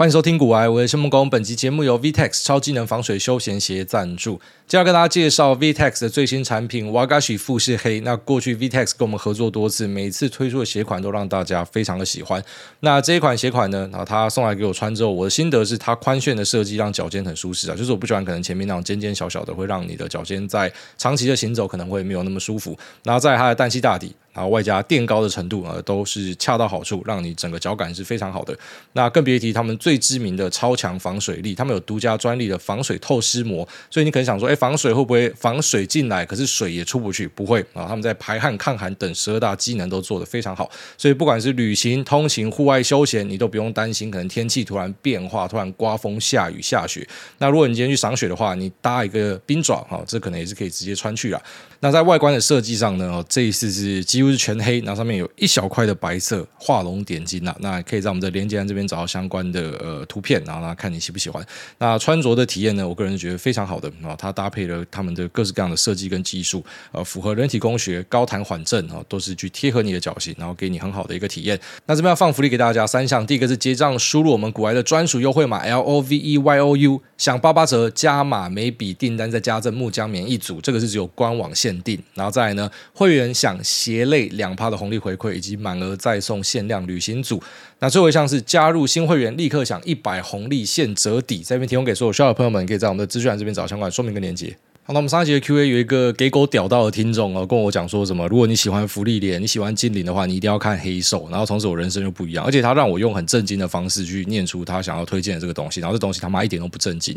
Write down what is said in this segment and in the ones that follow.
欢迎收听股癌，我是孟工。本集节目由 VTEX 超机能防水休闲鞋赞助。接下来跟大家介绍 VTEX 的最新产品 Wagashi 富士黑。那过去 VTEX 跟我们合作多次，每次推出的鞋款都让大家非常的喜欢。那这一款鞋款呢，然后他送来给我穿之后，我的心得是它宽楦的设计让脚尖很舒适啊，就是我不喜欢可能前面那种尖尖小小的，会让你的脚尖在长期的行走可能会没有那么舒服。然后在它的氮气大底。然后外加垫高的程度啊，都是恰到好处，让你整个脚感是非常好的。那更别提他们最知名的超强防水力，他们有独家专利的防水透湿膜，所以你可能想说，哎，防水会不会防水进来，可是水也出不去？不会啊，他们在排汗、抗寒等十二大机能都做得非常好，所以不管是旅行、通勤、户外休闲，你都不用担心可能天气突然变化，突然刮风、下雨、下雪。那如果你今天去赏雪的话，你搭一个冰爪啊，这可能也是可以直接穿去了。那在外观的设计上呢，这一次是基几乎是全黑，然后上面有一小块的白色画龙点睛呐。那可以在我们的连接栏这边找到相关的呃图片，然后呢看你喜不喜欢。那穿着的体验呢，我个人觉得非常好的啊，它搭配了他们的各式各样的设计跟技术，呃，符合人体工学，高弹缓震啊，都是去贴合你的脚型，然后给你很好的一个体验。那这边要放福利给大家三项，第一个是结账输入我们股癌的专属优惠码 L O V E Y O U，享八八折，加码每笔订单再加赠木浆棉一组，这个是只有官网限。限定，然后再来呢，会员享鞋类两趴的红利回馈，以及满额再送限量旅行组。那最后一项是加入新会员立刻享一百红利现折抵，在这边提供给所有需要的朋友们，可以在我们的资讯栏这边找相关说明跟连接。好，那我们上一集的 Q&A 有一个给狗屌到的听众哦，跟我讲说什么，如果你喜欢福利脸，你喜欢精灵的话，你一定要看黑兽。然后从此我人生就不一样，而且他让我用很正经的方式去念出他想要推荐的这个东西，然后这东西他妈一点都不正经。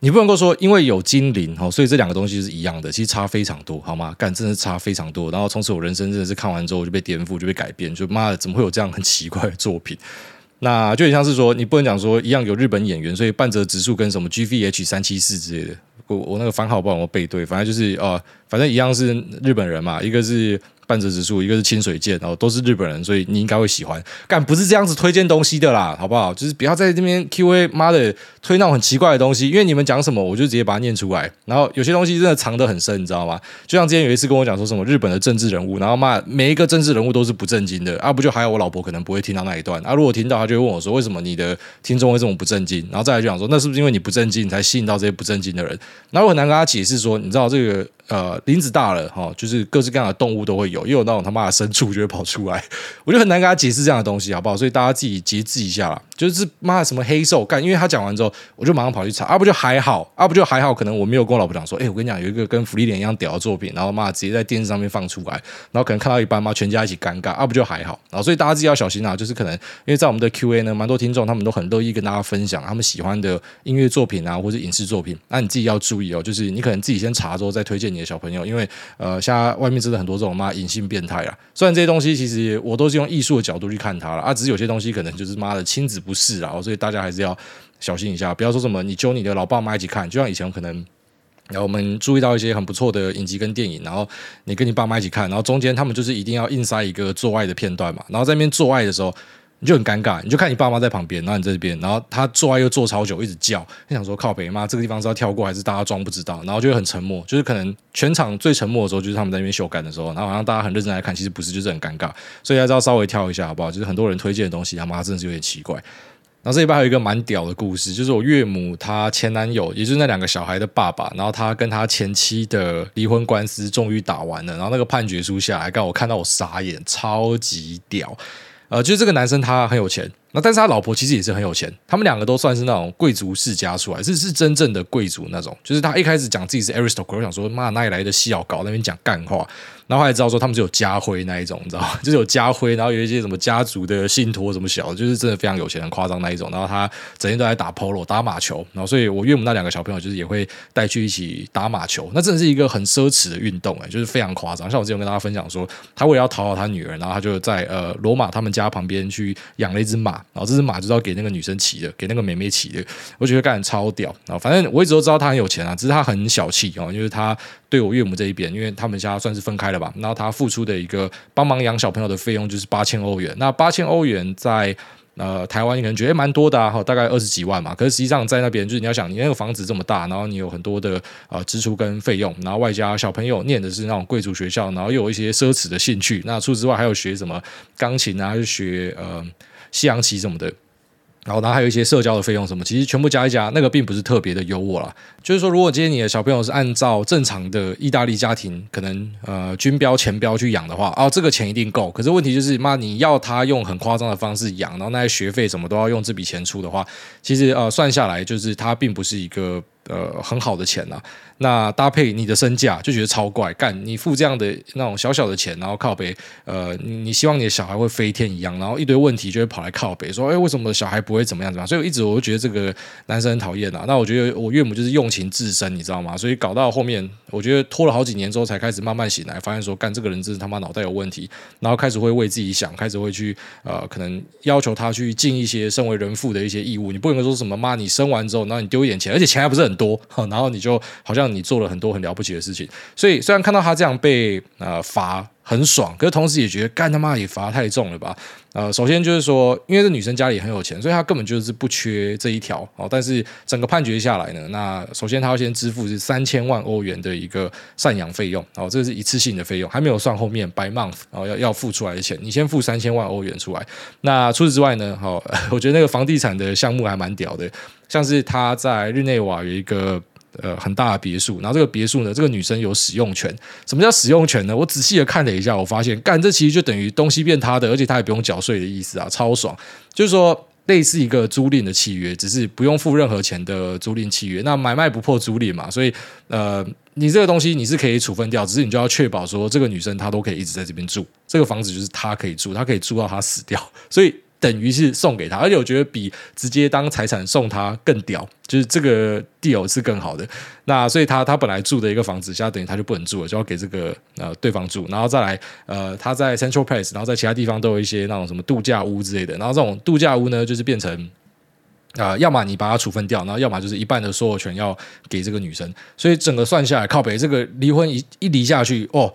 你不能够说，因为有精灵哦，所以这两个东西是一样的，其实差非常多，好吗？干，真的差非常多。然后从此我人生真的是看完之后就被颠覆，就被改变，就妈的，怎么会有这样很奇怪的作品？那就很像是说，你不能讲说一样有日本演员，所以半泽直树跟什么 GVH 三七四之类的，我我那个番号不知道我背对，反正就是呃，反正一样是日本人嘛，一个是。半泽直树，一个是清水健，然后都是日本人，所以你应该会喜欢。干，不是这样子推荐东西的啦，好不好？就是不要在这边 Q&A，妈的推那种很奇怪的东西，因为你们讲什么，我就直接把它念出来。然后有些东西真的藏得很深，你知道吗？就像之前有一次跟我讲说什么日本的政治人物，然后骂每一个政治人物都是不正经的啊，不就还有我老婆可能不会听到那一段啊？如果听到，她就会问我说，为什么你的听众会这么不正经？然后再来就讲说，那是不是因为你不正经，才吸引到这些不正经的人？然后我很难跟他解释说，你知道这个。呃，林子大了哈，就是各式各样的动物都会有，又有那种他妈的牲畜就会跑出来，我就很难跟他解释这样的东西，好不好？所以大家自己节制一下啦。就是妈的什么黑兽干，因为他讲完之后，我就马上跑去查，啊不就还好，啊不就还好，可能我没有跟我老婆讲说，哎，我跟你讲有一个跟芙莉莲一样屌的作品，然后妈直接在电视上面放出来，然后可能看到一半妈全家一起尴尬，啊不就还好，然后所以大家自己要小心啊，就是可能因为在我们的 Q&A 呢，蛮多听众他们都很乐意跟大家分享他们喜欢的音乐作品啊，或者影视作品，那你自己要注意哦，就是你可能自己先查之后再推荐你的小朋友，因为。呃，现在外面真的很多这种妈隐性变态啊！虽然这些东西其实我都是用艺术的角度去看它了啊，只是有些东西可能就是妈的亲子不是啊，所以大家还是要小心一下，不要说什么你揪你的老爸妈一起看，就像以前可能，然后我们注意到一些很不错的影集跟电影，然后你跟你爸妈一起看，然后中间他们就是一定要硬塞一个做爱的片段嘛，然后在那边做爱的时候。你就很尴尬，你就看你爸妈在旁边，然后你在这边，然后他做爱又做超久，一直叫，你想说靠北妈，这个地方是要跳过还是大家装不知道？然后就会很沉默，就是可能全场最沉默的时候就是他们在那边秀感的时候，然后好像大家很认真来看，其实不是，就是很尴尬，所以还是要稍微跳一下好不好？就是很多人推荐的东西，他妈真的是有点奇怪。然后这里边还有一个蛮屌的故事，就是我岳母她前男友，也就是那两个小孩的爸爸，然后他跟他前妻的离婚官司终于打完了，然后那个判决书下来，刚我看到我傻眼，超级屌。呃，就是这个男生他很有钱，那但是他老婆其实也是很有钱，他们两个都算是那种贵族世家出来，是是真正的贵族那种。就是他一开始讲自己是 aristocrat，我想说妈哪里来的西药搞那边讲干话。然后还知道说他们是有家徽那一种，你知道吗？就是有家徽，然后有一些什么家族的信托什么小，就是真的非常有钱、很夸张那一种。然后他整天都在打 polo、打马球，然后所以我岳母那两个小朋友就是也会带去一起打马球。那真的是一个很奢侈的运动，哎，就是非常夸张。像我之前跟大家分享说，他为了要讨好他女儿，然后他就在呃罗马他们家旁边去养了一只马，然后这只马就是要给那个女生骑的，给那个妹妹骑的。我觉得干超屌啊！反正我一直都知道他很有钱啊，只是他很小气哦，因为他。对我岳母这一边，因为他们家算是分开了吧，然后他付出的一个帮忙养小朋友的费用就是八千欧元。那八千欧元在呃台湾，你可能觉得蛮多的啊，大概二十几万嘛。可是实际上在那边，就是你要想，你那个房子这么大，然后你有很多的呃支出跟费用，然后外加小朋友念的是那种贵族学校，然后又有一些奢侈的兴趣。那除此之外，还有学什么钢琴啊，还是学呃西洋棋什么的。然后，然后还有一些社交的费用什么，其实全部加一加，那个并不是特别的优渥啦。就是说，如果今天你的小朋友是按照正常的意大利家庭，可能呃军标钱标去养的话，哦，这个钱一定够。可是问题就是，妈，你要他用很夸张的方式养，然后那些学费什么都要用这笔钱出的话，其实呃算下来，就是它并不是一个。呃，很好的钱呐、那搭配你的身价就觉得超怪，干你付这样的那种小小的钱，然后靠北，呃，你，希望你的小孩会飞天一样，然后一堆问题就会跑来靠北，说，哎，为什么小孩不会怎么样怎么样？所以我一直我就觉得这个男生很讨厌呐。那我觉得我岳母就是用情至深，你知道吗？所以搞到后面，我觉得拖了好几年之后才开始慢慢醒来，发现说，干这个人真是他妈脑袋有问题，然后开始会为自己想，开始会去呃，可能要求他去尽一些身为人父的一些义务。你不能说什么妈，你生完之后，然后你丢一点钱，而且钱还不是很多，然后你就好像你做了很多很了不起的事情，所以虽然看到他这样被呃罚很爽，可是同时也觉得干他妈也罚太重了吧？呃，首先就是说，因为这女生家里很有钱，所以她根本就是不缺这一条哦。但是整个判决下来呢，那首先她要先支付是三千万欧元的一个赡养费用哦，这是一次性的费用，还没有算后面 by month 哦要要付出来的钱，你先付三千万欧元出来。那除此之外呢，好，我觉得那个房地产的项目还蛮屌的，像是他在日内瓦有一个。呃，很大的别墅，然后这个别墅呢，这个女生有使用权。什么叫使用权呢？我仔细的看了一下，我发现，干这其实就等于东西变她的，而且她也不用缴税的意思啊，超爽。就是说，类似一个租赁的契约，只是不用付任何钱的租赁契约。那买卖不破租赁嘛，所以呃，你这个东西你是可以处分掉，只是你就要确保说，这个女生她都可以一直在这边住，这个房子就是她可以住，她可以住到她死掉，所以。等于是送给他，而且我觉得比直接当财产送他更屌，就是这个 deal 是更好的。那所以他他本来住的一个房子，现在等于他就不能住了，就要给这个呃对方住，然后再来呃他在 Central Place，然后在其他地方都有一些那种什么度假屋之类的。然后这种度假屋呢，就是变成啊、要么你把它处分掉，然后要么就是一半的所有权要给这个女生。所以整个算下来，靠北这个离婚一一离下去哦。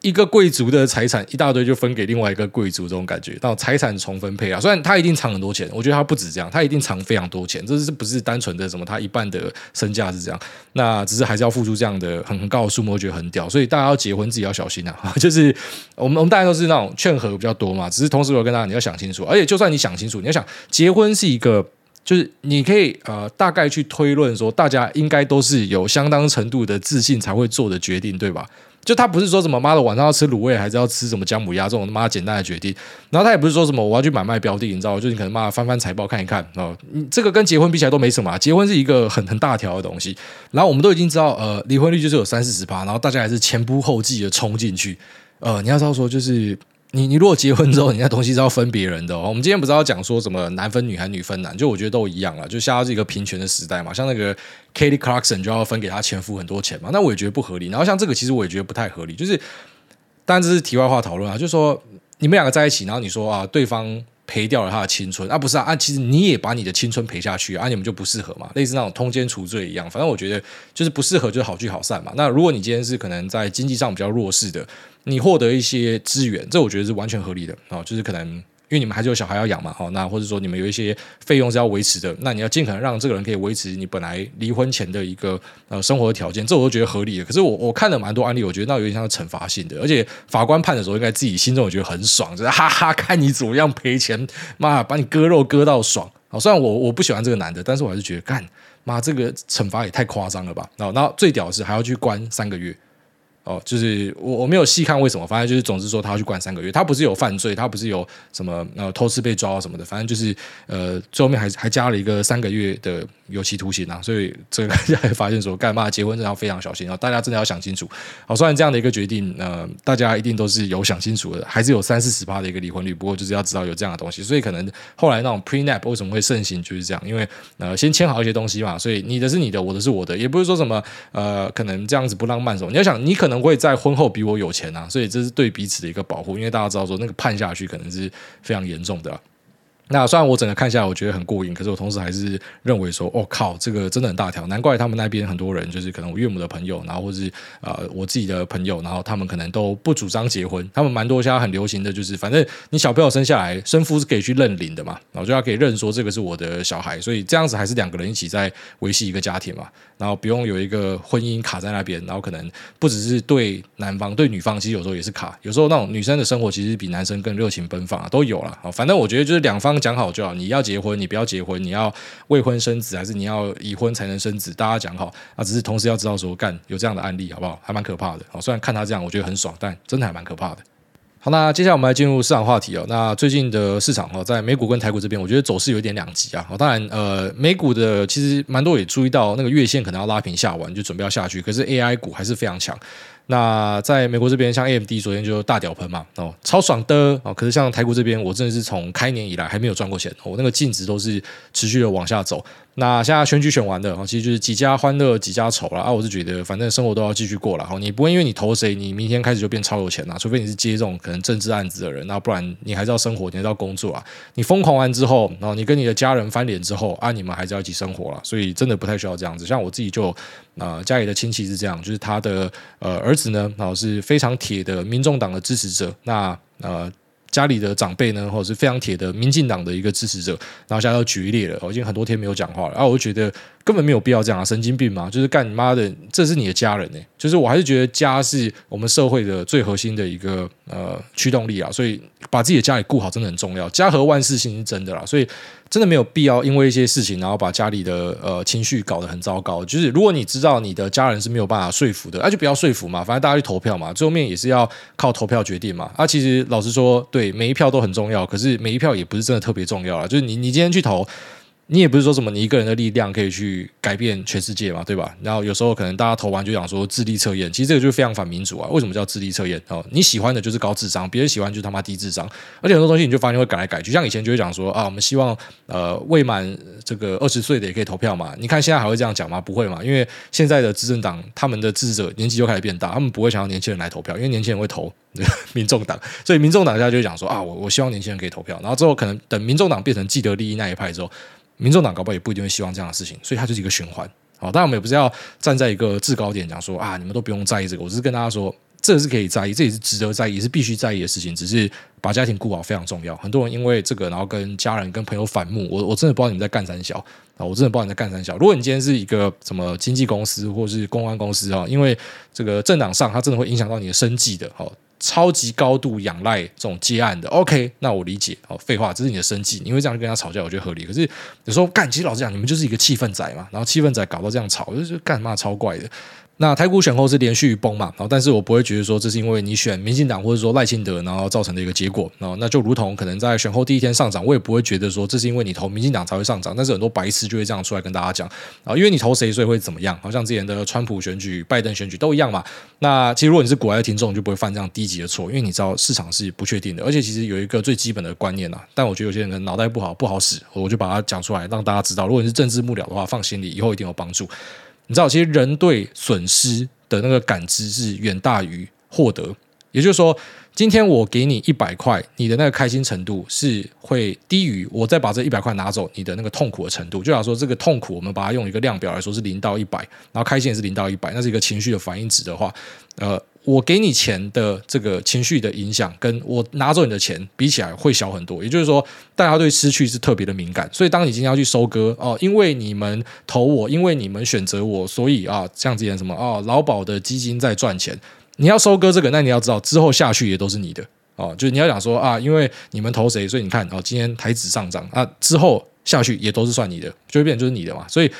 一个贵族的财产一大堆就分给另外一个贵族，这种感觉，到财产重分配啊。虽然他一定藏很多钱，我觉得他不止这样，他一定藏非常多钱。这是不是单纯的什么？他一半的身价是这样，那只是还是要付出这样的很高的数目，觉得很屌。所以大家要结婚自己要小心啊。就是我们我们大家都是那种劝和比较多嘛，只是同时我跟大家你要想清楚，而且就算你想清楚，你要想结婚是一个，就是你可以呃大概去推论说，大家应该都是有相当程度的自信才会做的决定，对吧？就他不是说什么妈的晚上要吃卤味还是要吃什么姜母鸭这种他妈简单的决定，然后他也不是说什么我要去买卖标的，你知道，就你可能妈翻翻财报看一看哦，你这个跟结婚比起来都没什么，结婚是一个很很大条的东西。然后我们都已经知道，呃，离婚率就是有三四十趴，然后大家还是前仆后继的冲进去，呃，你要知道说就是。你你如果结婚之后，你那东西是要分别人的哦。我们今天不是要讲说什么男分女还女分男？就我觉得都一样了，就现在是一个平权的时代嘛。像那个 Katie Clarkson 就要分给她前夫很多钱嘛，那我也觉得不合理。然后像这个其实我也觉得不太合理，就是当然这是题外话讨论啊，就是说你们两个在一起，然后你说啊对方。赔掉了他的青春啊，不是啊，啊，其实你也把你的青春赔下去啊，你们就不适合嘛，类似那种通奸除罪一样。反正我觉得就是不适合，就是好聚好散嘛。那如果你今天是可能在经济上比较弱势的，你获得一些资源，这我觉得是完全合理的啊，就是可能。因为你们还是有小孩要养嘛，好，那或者说你们有一些费用是要维持的，那你要尽可能让这个人可以维持你本来离婚前的一个呃生活的条件，这我都觉得合理的。可是我我看了蛮多案例，我觉得那有点像惩罚性的，而且法官判的时候应该自己心中也觉得很爽，就是哈哈，看你怎么样赔钱，妈把你割肉割到爽。好，虽然我我不喜欢这个男的，但是我还是觉得干妈这个惩罚也太夸张了吧。然后，然后最屌的是还要去关三个月。哦，就是我我没有细看为什么，反正就是总之说他要去关三个月，他不是有犯罪，他不是有什么呃偷吃被抓什么的，反正就是呃最后面还还加了一个三个月的有期徒刑啊，所以这个 大家发现说干嘛结婚真的要非常小心，然后大家真的要想清楚。好，虽然这样的一个决定，呃，大家一定都是有想清楚的，还是有三四十趴的一个离婚率，不过就是要知道有这样的东西，所以可能后来那种 prenup 为什么会盛行就是这样，因为呃先签好一些东西嘛，所以你的是你的，我的是我的，也不是说什么呃可能这样子不浪漫什么，你要想你可能。会在婚后比我有钱啊，所以这是对彼此的一个保护，因为大家知道说那个判下去可能是非常严重的。那虽然我整个看下来我觉得很过瘾，可是我同时还是认为说，哦靠，这个真的很大条，难怪他们那边很多人就是可能我岳母的朋友，然后或是呃我自己的朋友，然后他们可能都不主张结婚，他们蛮多现在很流行的就是，反正你小朋友生下来，生父是可以去认领的嘛，然后就要可以认说这个是我的小孩，所以这样子还是两个人一起在维系一个家庭嘛，然后不用有一个婚姻卡在那边，然后可能不只是对男方对女方，其实有时候也是卡，有时候那种女生的生活其实比男生更热情奔放啊，都有了，反正我觉得就是两方。讲好就好，你要结婚，你不要结婚，你要未婚生子还是你要已婚才能生子，大家讲好啊。只是同时要知道说，干有这样的案例好不好？还蛮可怕的。好，虽然看他这样，我觉得很爽，但真的还蛮可怕的。好，那接下来我们来进入市场话题哦。那最近的市场哦，在美股跟台股这边，我觉得走势有点两极啊。好，当然呃，美股的其实蛮多也注意到那个月线可能要拉平下完，就准备要下去。可是 AI 股还是非常强。那在美国这边，像 AMD 昨天就大屌喷嘛，哦，超爽的哦。可是像台股这边，我真的是从开年以来还没有赚过钱，我那个净值都是持续的往下走。那现在选举选完的，其实就是几家欢乐几家愁了啊！我是觉得，反正生活都要继续过了哈。你不会因为你投谁，你明天开始就变超有钱呐？除非你是接这种可能政治案子的人，那不然你还是要生活，你还是要工作啊。你疯狂完之后，然后你跟你的家人翻脸之后啊，你们还是要一起生活了。所以真的不太需要这样子。像我自己就呃家里的亲戚是这样，就是他的呃儿子呢，然后是非常铁的民众党的支持者。那呃。家里的长辈呢，或者是非常铁的民进党的一个支持者，然后现在要决裂了，我已经很多天没有讲话了，然后我就觉得根本没有必要这样啊，神经病嘛，就是干你妈的，这是你的家人呢，就是我还是觉得家是我们社会的最核心的一个呃驱动力啊，所以把自己的家里顾好真的很重要，家和万事兴是真的啦，所以。真的没有必要因为一些事情，然后把家里的呃情绪搞得很糟糕。就是如果你知道你的家人是没有办法说服的，那、就不要说服嘛，反正大家去投票嘛，最后面也是要靠投票决定嘛。啊，其实老实说，对每一票都很重要，可是每一票也不是真的特别重要啊。就是你你今天去投。你也不是说什么你一个人的力量可以去改变全世界嘛，对吧？然后有时候可能大家投完就想说智力测验，其实这个就是非常反民主啊。为什么叫智力测验？哦，你喜欢的就是高智商，别人喜欢就是他妈低智商。而且很多东西你就发现会改来改去，像以前就会讲说啊，我们希望呃未满这个二十岁的也可以投票嘛。你看现在还会这样讲吗？不会嘛，因为现在的执政党他们的智者年纪就开始变大，他们不会想要年轻人来投票，因为年轻人会投民众党，所以民众党现在就讲说啊，我我希望年轻人可以投票。然后之后可能等民众党变成既得利益那一派之后。民众党搞不好也不一定会希望这样的事情，所以它就是一个循环。好，当然我们也不是要站在一个制高点讲说啊，你们都不用在意这个。我只是跟大家说，这是可以在意，这也是值得在意，也是必须在意的事情。只是把家庭顾好非常重要。很多人因为这个，然后跟家人、跟朋友反目。我我真的不知道你们在干三小啊，我真的不知道你在干三小。如果你今天是一个什么经纪公司或是公关公司啊，因为这个政党上它真的会影响到你的生计的。好。超级高度仰赖这种接案的，OK，那我理解。哦，废话，这是你的生计，你会这样跟他吵架，我觉得合理。可是有时候干，其实老实讲，你们就是一个气氛仔嘛，然后气氛仔搞到这样吵，就是干嘛超怪的。那台股选后是连续崩嘛，然后但是我不会觉得说这是因为你选民进党或者说赖清德然后造成的一个结果，然后那就如同可能在选后第一天上涨，我也不会觉得说这是因为你投民进党才会上涨，但是很多白痴就会这样出来跟大家讲啊，因为你投谁所以会怎么样，好像之前的川普选举、拜登选举都一样嘛。那其实如果你是国外的听众，就不会犯这样低级的错，因为你知道市场是不确定的，而且其实有一个最基本的观念啊，但我觉得有些人可能脑袋不好不好使，我就把它讲出来让大家知道，如果你是政治幕僚的话，放心里以后一定有帮助。你知道，其实人对损失的那个感知是远大于获得，也就是说，今天我给你一百块，你的那个开心程度是会低于我再把这一百块拿走，你的那个痛苦的程度。就假如说这个痛苦，我们把它用一个量表来说是零到一百，然后开心也是零到一百，那是一个情绪的反应值的话，呃。我给你钱的这个情绪的影响，跟我拿走你的钱比起来会小很多。也就是说，大家对失去是特别的敏感。所以，当你今天要去收割哦，因为你们投我，因为你们选择我，所以啊，像之前什么哦，劳保的基金在赚钱，你要收割这个，那你要知道之后下去也都是你的哦。就是你要讲说啊，因为你们投谁，所以你看哦，今天台指上涨啊，之后下去也都是算你的，就会变成就是你的嘛。所以。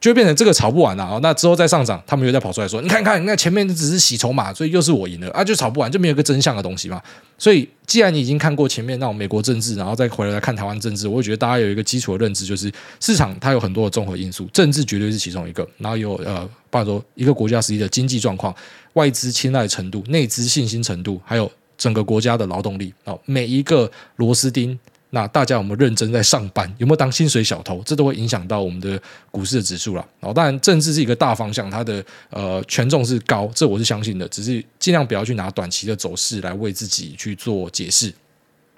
就会变成这个炒不完了啊！那之后再上涨，他们又再跑出来说：“你看看，那前面只是洗筹码，所以又是我赢了啊！”就炒不完，就没有一个真相的东西嘛。所以，既然你已经看过前面那种美国政治，然后再回来看台湾政治，我觉得大家有一个基础的认知，就是市场它有很多的综合因素，政治绝对是其中一个。然后有呃，包括说一个国家实际的经济状况、外资青睐程度、内资信心程度，还有整个国家的劳动力哦，每一个螺丝钉。那大家有没有认真在上班？有没有当薪水小偷？这都会影响到我们的股市的指数了。哦，当然政治是一个大方向，它的呃权重是高，这我是相信的。只是尽量不要去拿短期的走势来为自己去做解释。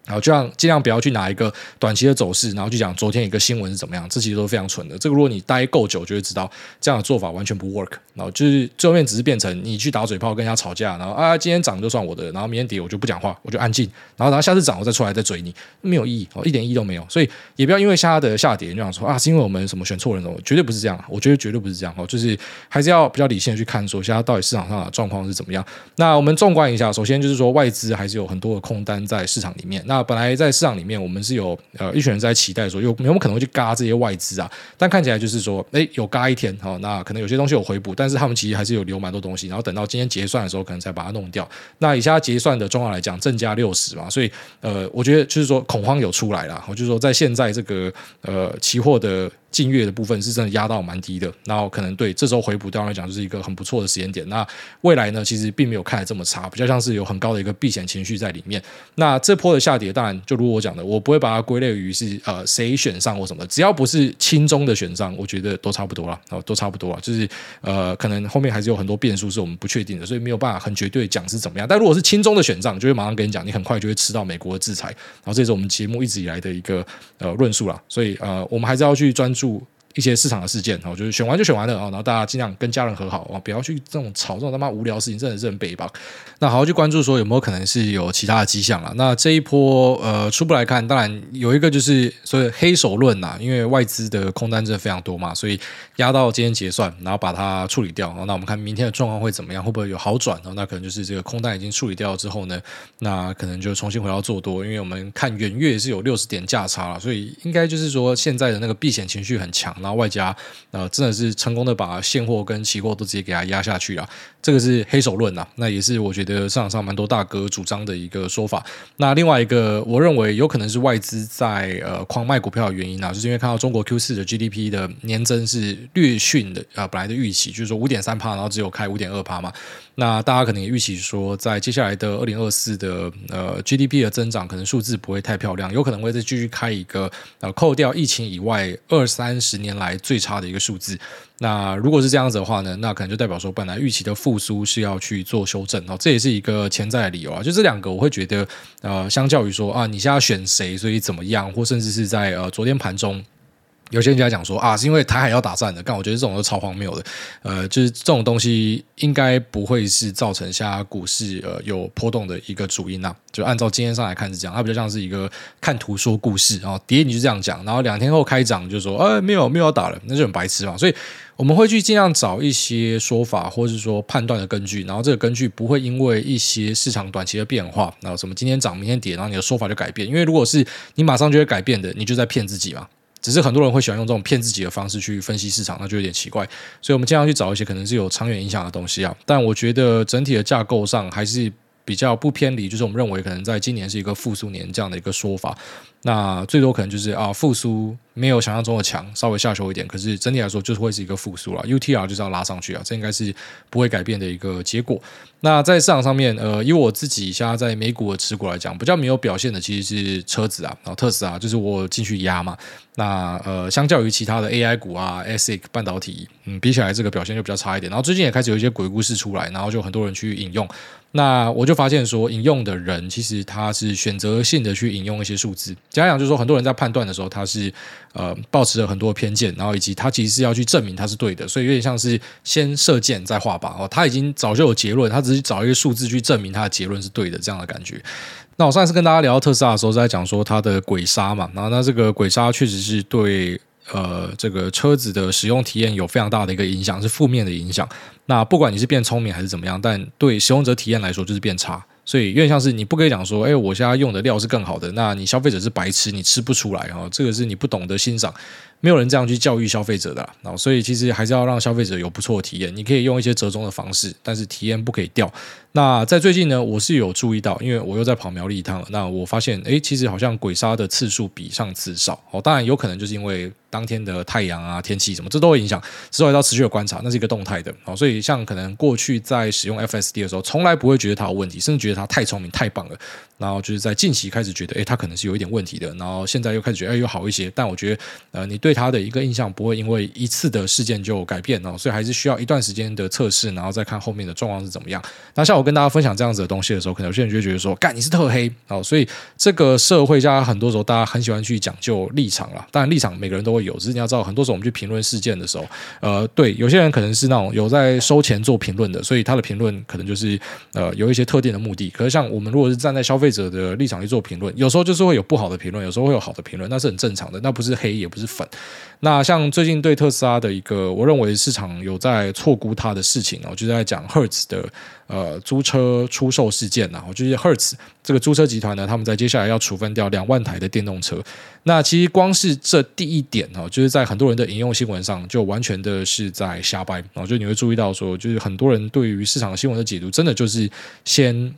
然后就让尽量不要去拿一个短期的走势，然后去讲昨天一个新闻是怎么样，这其实都是非常蠢的。这个如果你待够久，就会知道这样的做法完全不 work。然后就是最后面只是变成你去打嘴炮跟人家吵架，然后啊今天涨就算我的，然后明天跌我就不讲话，我就安静。然后然后下次涨我再出来再追你，没有意义哦，一点意义都没有。所以也不要因为下的下跌你就想说啊是因为我们什么选错人了，绝对不是这样。我觉得绝对不是这样哦，就是还是要比较理性的去看说现在到底市场上的状况是怎么样。那我们纵观一下，首先就是说外资还是有很多的空单在市场里面。那本来在市场里面，我们是有呃一群人在期待说有没有可能会去嘎这些外资啊？但看起来就是说，哎，有嘎一天哈，那可能有些东西有回补，但是他们其实还是有留蛮多东西，然后等到今天结算的时候，可能才把它弄掉。那以下结算的状况来讲，正价六十嘛，所以呃，我觉得就是说恐慌有出来了，我就是说在现在这个呃期货的。近月的部分是真的压到蛮低的，然后可能对这时候回补对他来讲就是一个很不错的时间点。那未来呢，其实并没有看得这么差，比较像是有很高的一个避险情绪在里面。那这波的下跌，当然就如我讲的，我不会把它归类于是呃谁选上或什么，只要不是轻中的选上，我觉得都差不多了，哦，都差不多了。就是呃，可能后面还是有很多变数是我们不确定的，所以没有办法很绝对讲是怎么样。但如果是轻中的选上，就会马上跟你讲，你很快就会吃到美国的制裁。然后这是我们节目一直以来的一个呃论述了，所以呃，我们还是要去专注。jours. 一些市场的事件，哦，就是选完就选完了啊，然后大家尽量跟家人和好啊，不要去这种吵这种他妈无聊事情，真的是很北吧。那好好去关注说有没有可能是有其他的迹象了。那这一波呃初步来看，当然有一个就是所谓黑手论呐，因为外资的空单真的非常多嘛，所以压到今天结算，然后把它处理掉。那我们看明天的状况会怎么样，会不会有好转？然后那可能就是这个空单已经处理掉之后呢，那可能就重新回到做多，因为我们看远月是有六十点价差了，所以应该就是说现在的那个避险情绪很强。然后外加呃，真的是成功的把现货跟期货都直接给它压下去了，这个是黑手论呐。那也是我觉得市场上蛮多大哥主张的一个说法。那另外一个，我认为有可能是外资在呃狂卖股票的原因啊，就是因为看到中国 Q 四的 GDP 的年增是略逊的啊、本来的预期就是说五点三趴，然后只有开五点二趴嘛。那大家可能也预期说，在接下来的二零二四的呃 GDP 的增长，可能数字不会太漂亮，有可能会再继续开一个呃扣掉疫情以外二三十年来最差的一个数字。那如果是这样子的话呢，那可能就代表说本来预期的复苏是要去做修正哦，这也是一个潜在的理由啊。就这两个，我会觉得呃，相较于说啊，你现在选谁，所以怎么样，或甚至是在呃昨天盘中。有些人就在讲说啊，是因为台海要打战的，但我觉得这种都超荒谬的。呃，就是这种东西应该不会是造成下股市呃有波动的一个主因呐、啊。就按照今天上来看是这样，它比较像是一个看图说故事啊。跌你就这样讲，然后两天后开涨就说，哎，没有没有要打了，那就很白痴嘛。所以我们会去尽量找一些说法，或是说判断的根据，然后这个根据不会因为一些市场短期的变化，然后什么今天涨明天跌，然后你的说法就改变。因为如果是你马上就会改变的，你就在骗自己嘛。只是很多人会喜欢用这种骗自己的方式去分析市场，那就有点奇怪。所以，我们尽量去找一些可能是有长远影响的东西啊。但我觉得整体的架构上还是比较不偏离，就是我们认为可能在今年是一个复苏年这样的一个说法。那最多可能就是啊，复苏没有想象中的强，稍微下修一点。可是整体来说，就是会是一个复苏了。UTR 就是要拉上去啊，这应该是不会改变的一个结果。那在市场上面，呃，以我自己现在在美股的持股来讲，比较没有表现的其实是车子啊，然后特斯拉就是我进去压嘛。那呃，相较于其他的 AI 股啊，ASIC 半导体，嗯，比起来这个表现就比较差一点。然后最近也开始有一些鬼故事出来，然后就很多人去引用。那我就发现说，引用的人其实他是选择性的去引用一些数字。讲讲就是说，很多人在判断的时候，他是呃抱持了很多偏见，然后以及他其实是要去证明他是对的，所以有点像是先射箭再画靶哦。他已经早就有结论，他只是找一个数字去证明他的结论是对的这样的感觉。那我上次跟大家聊特斯拉的时候，在讲说它的鬼刹嘛，然后那这个鬼刹确实是对呃这个车子的使用体验有非常大的一个影响，是负面的影响。那不管你是变聪明还是怎么样，但对使用者体验来说就是变差。所以有点像是你不可以讲说，哎，我现在用的料是更好的，那你消费者是白痴，你吃不出来啊，这个是你不懂得欣赏。没有人这样去教育消费者的，啊，所以其实还是要让消费者有不错的体验。你可以用一些折中的方式，但是体验不可以掉。那在最近呢，我是有注意到，因为我又在跑苗栗一趟了。那我发现，哎，其实好像鬼杀的次数比上次少。哦，当然有可能就是因为当天的太阳啊、天气什么，这都会影响。之后要持续的观察，那是一个动态的。哦，所以像可能过去在使用 FSD 的时候，从来不会觉得它有问题，甚至觉得它太聪明、太棒了。然后就是在近期开始觉得，哎，它可能是有一点问题的。然后现在又开始觉得，哎，又好一些。但我觉得，呃，你对他的一个印象不会因为一次的事件就改变哦，所以还是需要一段时间的测试，然后再看后面的状况是怎么样。那像我跟大家分享这样子的东西的时候，可能有些人就会觉得说，干你是特黑哦。所以这个社会下很多时候大家很喜欢去讲究立场啦。当然立场每个人都会有，只是你要知道，很多时候我们去评论事件的时候，呃，对，有些人可能是那种有在收钱做评论的，所以他的评论可能就是呃有一些特定的目的。可是像我们如果是站在消费者的立场去做评论，有时候就是会有不好的评论，有时候会有好的评论，那是很正常的，那不是黑也不是粉。那像最近对特斯拉的一个，我认为市场有在错估它的事情哦，就是在讲 Hertz 的呃租车出售事件呐，就是 Hertz 这个租车集团呢，他们在接下来要处分掉两万台的电动车。那其实光是这第一点哦，就是在很多人的引用新闻上，就完全的是在瞎掰啊，就你会注意到说，就是很多人对于市场新闻的解读，真的就是先。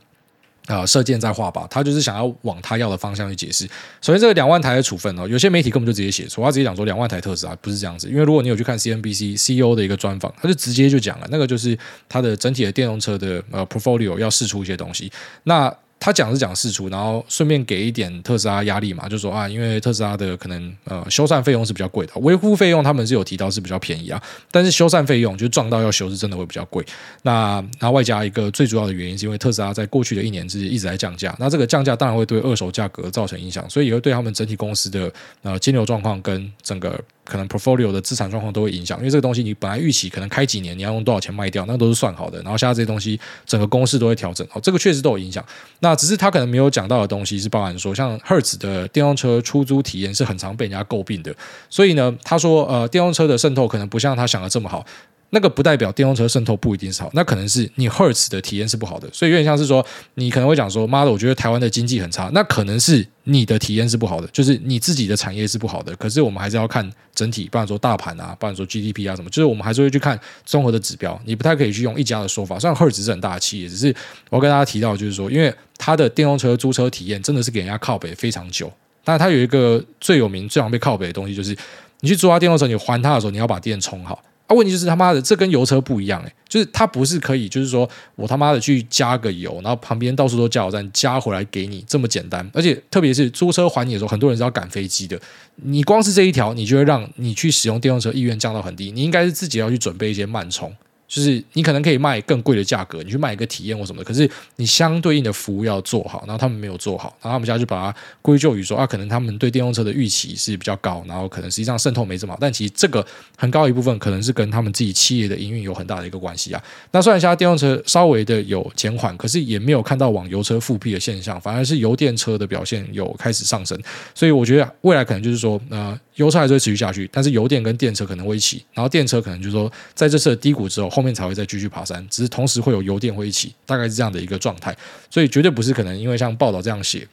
啊、射箭在画吧，他就是想要往他要的方向去解释。首先，这个两万台的处分哦，有些媒体根本就直接写错，他直接讲说两万台特斯拉不是这样子。因为如果你有去看 CNBC CEO 的一个专访，他就直接就讲了，那个就是他的整体的电动车的呃 portfolio 要试出一些东西。那他讲是讲释出，然后顺便给一点特斯拉压力嘛，就说啊，因为特斯拉的可能呃修缮费用是比较贵的，维护费用他们是有提到是比较便宜啊，但是修缮费用就撞到要修是真的会比较贵。那然后外加一个最主要的原因是因为特斯拉在过去的一年之内一直在降价，那这个降价当然会对二手价格造成影响，所以也会对他们整体公司的呃金流状况跟整个。可能 portfolio 的资产状况都会影响，因为这个东西你本来预期可能开几年你要用多少钱卖掉，那都是算好的。然后现在这些东西整个公式都会调整，哦，这个确实都有影响。那只是他可能没有讲到的东西是包含说，像 Hertz 的电动车出租体验是很常被人家诟病的。所以呢，他说呃，电动车的渗透可能不像他想的这么好。那个不代表电动车渗透不一定是好，那可能是你 Hertz 的体验是不好的，所以有点像是说，你可能会讲说，妈的，我觉得台湾的经济很差，那可能是你的体验是不好的，就是你自己的产业是不好的。可是我们还是要看整体，不然说大盘啊，不然说 GDP 啊什么，就是我们还是会去看综合的指标。你不太可以去用一家的说法，虽然 Hertz 是很大的企业，只是我跟大家提到，就是说，因为它的电动车租车体验真的是给人家靠北非常久，但它有一个最有名、最常被靠北的东西，就是你去租它电动车，你还它的时候，你要把电充好。啊，问题就是他妈的，这跟油车不一样诶，就是它不是可以，就是说我他妈的去加个油，然后旁边到处都加油站加回来给你这么简单，而且特别是租车还你的时候，很多人是要赶飞机的，你光是这一条，你就会让你去使用电动车意愿降到很低，你应该是自己要去准备一些慢充。就是你可能可以卖更贵的价格，你去卖一个体验或什么，可是你相对应的服务要做好，然后他们没有做好，然后他们现在就把它归咎于说啊，可能他们对电动车的预期是比较高，然后可能实际上渗透没这么好，但其实这个很高一部分可能是跟他们自己企业的营运有很大的一个关系啊。那虽然现在电动车稍微的有减缓，可是也没有看到往油车复辟的现象，反而是油电车的表现有开始上升，所以我觉得未来可能就是说，呃，油车还是会持续下去，但是油电跟电车可能会一起，然后电车可能就是说在这次的低谷之后。后面才会再继续爬山，只是同时会有油电会一起，大概是这样的一个状态，所以绝对不是可能因为像报道这样写。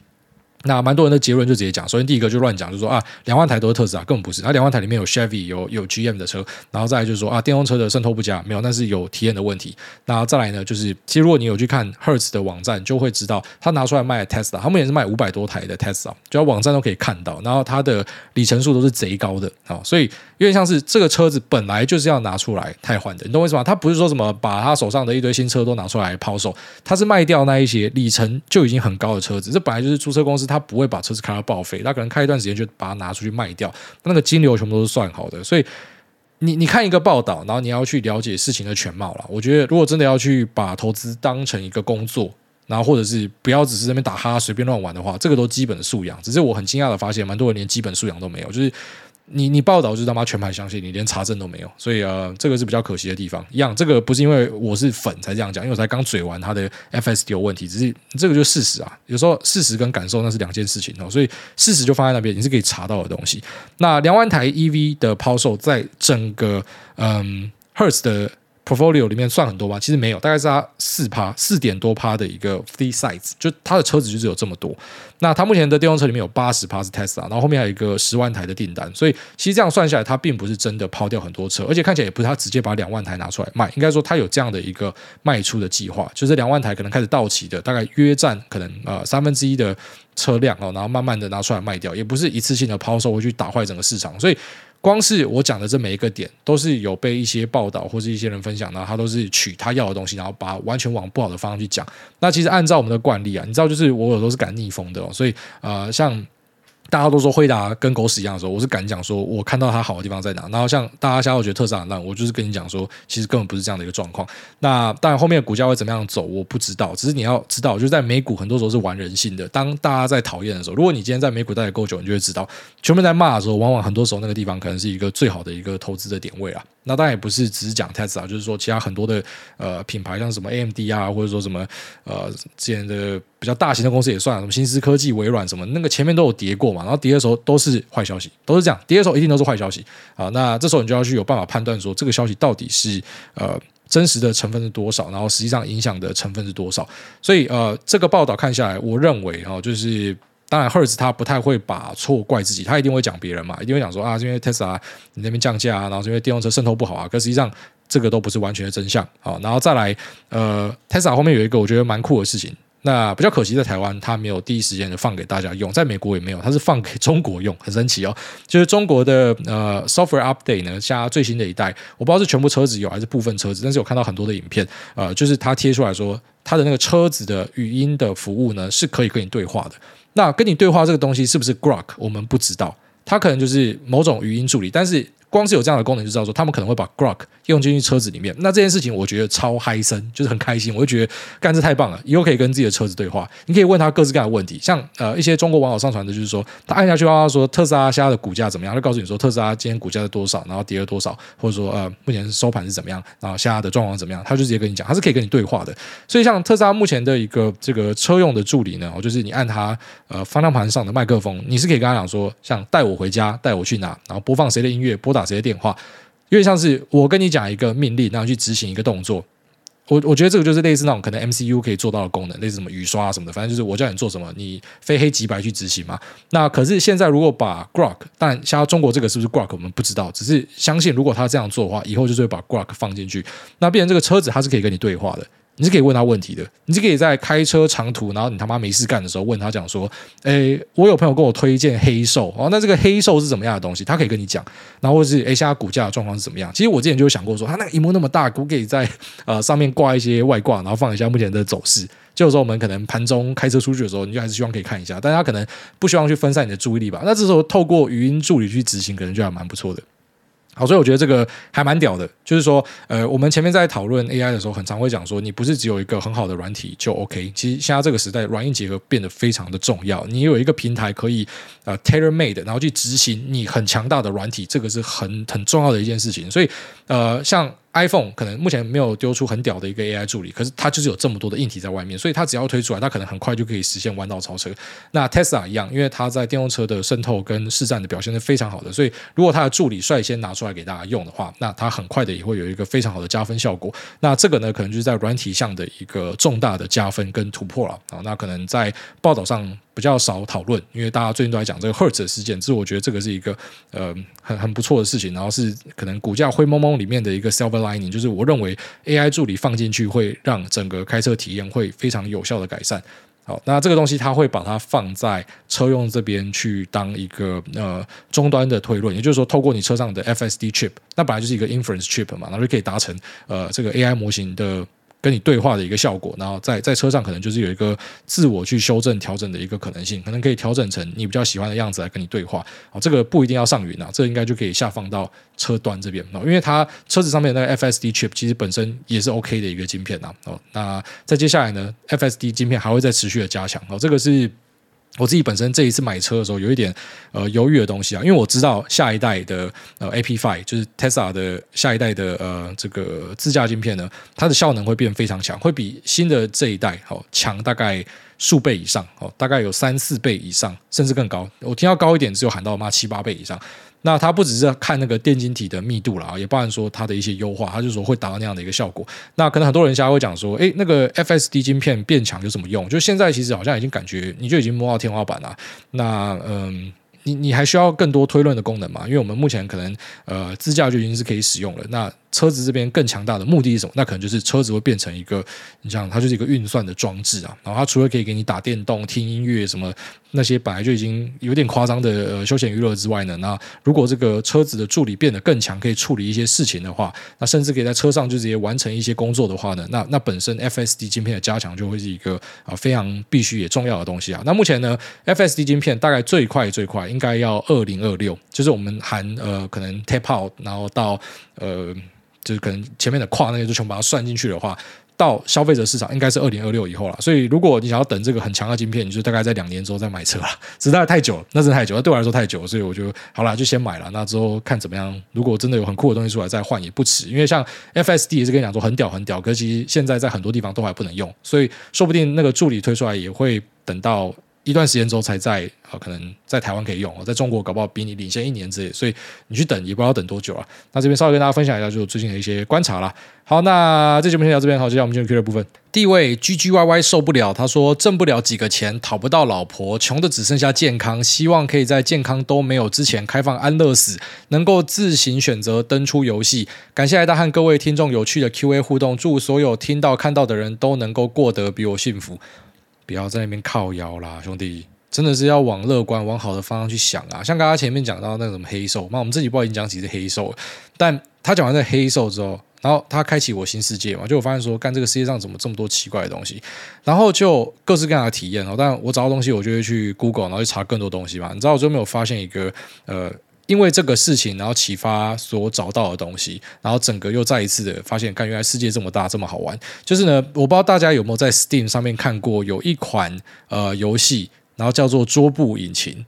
那蛮多人的结论就直接讲，首先第一个就乱讲，就说啊，两万台都是特斯拉，根本不是。那两万台里面有 Chevy，有有 GM 的车，然后再来就是说啊，电动车的渗透不佳，没有，那是有体验的问题。那再来呢，就是其实如果你有去看 Hertz 的网站，就会知道他拿出来卖 Tesla，他们也是卖五百多台的 Tesla，就要网站都可以看到，然后它的里程数都是贼高的啊，所以有点像是这个车子本来就是要拿出来汰换的，你懂我意思吗？他不是说什么把他手上的一堆新车都拿出来抛售，他是卖掉那一些里程就已经很高的车子，这本来就是租车公司，他不会把车子开。到报废，他可能开一段时间就把它拿出去卖掉，那个金流全部都是算好的。所以你你看一个报道，然后你要去了解事情的全貌了。我觉得如果真的要去把投资当成一个工作，然后或者是不要只是在那边打哈随便乱玩的话，这个都基本的素养。只是我很惊讶的发现，蛮多人连基本素养都没有，就是。你你报道就是他妈全盘相信，你连查证都没有，所以呃，这个是比较可惜的地方。一样，这个不是因为我是粉才这样讲，因为我才刚嘴完他的 FSD 有问题，只是这个就是事实啊。有时候事实跟感受那是两件事情哦，所以事实就放在那边，你是可以查到的东西。那两万台 EV 的抛售，在整个嗯 Hertz 的。Portfolio 里面算很多吧，其实没有，大概是它四趴四点多趴的一个 fleet size，就它的车子就只有这么多。那它目前的电动车里面有八十趴是 Tesla，然后后面还有一个十万台的订单，所以其实这样算下来，它并不是真的抛掉很多车，而且看起来也不是它直接把两万台拿出来卖，应该说它有这样的一个卖出的计划，就是两万台可能开始到期的，大概约占可能呃三分之一的车辆哦，然后慢慢的拿出来卖掉，也不是一次性的抛售会去打坏整个市场，所以。光是我讲的这每一个点，都是有被一些报道或是一些人分享，到他都是取他要的东西，然后把完全往不好的方向去讲。那其实按照我们的惯例啊，你知道，就是我有时候是敢逆风的哦，所以呃，像。大家都说惠达跟狗屎一样的时候，我是敢讲说，我看到它好的地方在哪。然后像大家现在觉得特斯拉很烂，我就是跟你讲说，其实根本不是这样的一个状况。那当然后面的股价会怎么样走，我不知道。只是你要知道，就是在美股很多时候是玩人性的。当大家在讨厌的时候，如果你今天在美股待得够久，你就会知道，全部在骂的时候，往往很多时候那个地方可能是一个最好的一个投资的点位啊。那当然也不是只是讲 Tesla，就是说其他很多的呃品牌，像什么 AMD 啊，或者说什么呃之前的比较大型的公司也算，什么新思科技、微软什么，那个前面都有跌过嘛。然后跌的时候都是坏消息，都是这样，跌的时候一定都是坏消息啊。那这时候你就要去有办法判断说这个消息到底是呃真实的成分是多少，然后实际上影响的成分是多少。所以呃，这个报道看下来，我认为哈、哦，就是当然，Herz 他不太会把错怪自己，他一定会讲别人嘛，一定会讲说啊，是因为 Tesla 你那边降价啊，然后是因为电动车渗透不好啊，可实际上。这个都不是完全的真相啊，然后再来，呃，Tesla 后面有一个我觉得蛮酷的事情，那比较可惜在台湾它没有第一时间的放给大家用，在美国也没有，它是放给中国用，很神奇哦。就是中国的呃 software update 呢，加最新的一代，我不知道是全部车子有还是部分车子，但是有看到很多的影片，呃，就是它贴出来说它的那个车子的语音的服务呢是可以跟你对话的。那跟你对话这个东西是不是 Grok，我们不知道，它可能就是某种语音助理，但是。光是有这样的功能，就知道说他们可能会把 Grok 用进去车子里面。那这件事情我觉得超嗨森，就是很开心。我就觉得干这太棒了，以后可以跟自己的车子对话。你可以问他各式各样的问题，像呃一些中国网友上传的，就是说他按下去的话，说特斯拉现在的股价怎么样，就告诉你说特斯拉今天股价是多少，然后跌了多少，或者说呃目前收盘是怎么样，然后现在的状况怎么样，他就直接跟你讲，他是可以跟你对话的。所以像特斯拉目前的一个这个车用的助理呢，就是你按他呃方向盘上的麦克风，你是可以跟他讲说，像带我回家，带我去哪，然后播放谁的音乐，拨打打这些电话。因为像是我跟你讲一个命令，然后去执行一个动作，我我觉得这个就是类似那种可能 MCU 可以做到的功能，类似什么雨刷啊什么的，反正就是我叫你做什么，你非黑即白去执行嘛。那可是现在如果把 Grok，但像中国这个是不是 Grok，我们不知道，只是相信如果他这样做的话，以后就是会把 Grok 放进去，那变成这个车子它是可以跟你对话的。你是可以问他问题的，你是可以在开车长途，然后你他妈没事干的时候问他讲说，诶，我有朋友跟我推荐黑兽哦，那这个黑兽是怎么样的东西？他可以跟你讲，然后或是诶，现在股价的状况是怎么样？其实我之前就有想过说，他那个萤幕那么大，我可以在呃上面挂一些外挂，然后放一下目前的走势。就说我们可能盘中开车出去的时候，你就还是希望可以看一下，但他可能不希望去分散你的注意力吧？那这时候透过语音助理去执行，可能就还蛮不错的。好，所以我觉得这个还蛮屌的，就是说，呃，我们前面在讨论 AI 的时候，很常会讲说，你不是只有一个很好的软体就 OK。其实现在这个时代，软硬结合变得非常的重要。你有一个平台可以呃 tailor made，然后去执行你很强大的软体，这个是很很重要的一件事情。所以，呃，像。iPhone 可能目前没有丢出很屌的一个 AI 助理，可是它就是有这么多的硬体在外面，所以它只要推出来，它可能很快就可以实现弯道超车。那 Tesla 一样，因为它在电动车的渗透跟市占的表现是非常好的，所以如果它的助理率先拿出来给大家用的话，那它很快的也会有一个非常好的加分效果。那这个呢，可能就是在软体上的一个重大的加分跟突破了啊。那可能在报道上。比较少讨论，因为大家最近都在讲这个 Hertz 的事件，这我觉得这个是一个呃很很不错的事情，然后是可能股价灰蒙蒙里面的一个 silver lining，就是我认为 AI 助理放进去会让整个开车体验会非常有效的改善。好，那这个东西它会把它放在车用这边去当一个呃终端的推论，也就是说透过你车上的 FSD chip，那本来就是一个 inference chip 嘛，然后就可以达成呃这个 AI 模型的。跟你对话的一个效果，然后在在车上可能就是有一个自我去修正调整的一个可能性，可能可以调整成你比较喜欢的样子来跟你对话。哦，这个不一定要上云啊，这应该就可以下放到车端这边哦。因为它车子上面那个 FSD chip 其实本身也是 OK 的一个晶片呐。哦，那在接下来呢，FSD 晶片还会再持续的加强。哦，这个是。我自己本身这一次买车的时候有一点呃犹豫的东西啊，因为我知道下一代的呃 A P Five 就是 Tesla 的下一代的呃这个自驾晶片呢，它的效能会变非常强，会比新的这一代好强大概数倍以上哦，大概有三四倍以上，甚至更高。我听到高一点只有喊到妈七八倍以上。那它不只是看那个电晶体的密度了啊，也包含说它的一些优化，它就说会达到那样的一个效果。那可能很多人现在会讲说，诶，那个 FSD 晶片变强有什么用？就现在其实好像已经感觉你就已经摸到天花板了。那嗯。你你还需要更多推论的功能吗？因为我们目前可能呃支架就已经是可以使用了。那车子这边更强大的目的是什么？那可能就是车子会变成一个，你像它就是一个运算的装置啊。然后它除了可以给你打电动、听音乐什么那些本来就已经有点夸张的呃休闲娱乐之外呢，那如果这个车子的助理变得更强，可以处理一些事情的话，那甚至可以在车上就直接完成一些工作的话呢，那那本身 FSD 晶片的加强就会是一个啊非常必须也重要的东西啊。那目前呢，FSD 晶片大概最快最快应该要二零二六，就是我们含呃可能 Tap out，然后到呃。就是可能前面的跨那些就全部把它算进去的话，到消费者市场应该是二零二六以后了。所以如果你想要等这个很强的晶片，你就大概在两年之后再买车了。实在太久了，那真太久了，对我来说太久了，所以我就好了，就先买了。那之后看怎么样，如果真的有很酷的东西出来再换也不迟。因为像 FSD 也是跟你讲说很屌很屌，可是其实现在在很多地方都还不能用，所以说不定那个助理推出来也会等到。一段时间之后才在啊，可能在台湾可以用，在中国搞不好比你领先一年之类，所以你去等也不知道等多久啊。那这边稍微跟大家分享一下，就是最近的一些观察啦。好，那这节目先到这边，好，接下来我们进入 Q 的部分。第一位 G G Y Y 受不了，他说挣不了几个钱，讨不到老婆，穷的只剩下健康，希望可以在健康都没有之前开放安乐死，能够自行选择登出游戏。感谢来大和各位听众有趣的 Q A 互动，祝所有听到看到的人都能够过得比我幸福。不要在那边靠腰啦，兄弟，真的是要往乐观、往好的方向去想啊！像刚刚前面讲到那个什么黑兽，那我们自己不知道已经讲几次黑兽，但他讲完这黑兽之后。然后他开启我新世界嘛，就我发现说，干这个世界上怎么这么多奇怪的东西，然后就各式各样的体验哦。但我找到东西，我就会去 Google，然后去查更多东西嘛。你知道我最后没有发现一个呃，因为这个事情，然后启发所找到的东西，然后整个又再一次的发现，看原来世界这么大，这么好玩。就是呢，我不知道大家有没有在 Steam 上面看过，有一款呃游戏，然后叫做桌布引擎，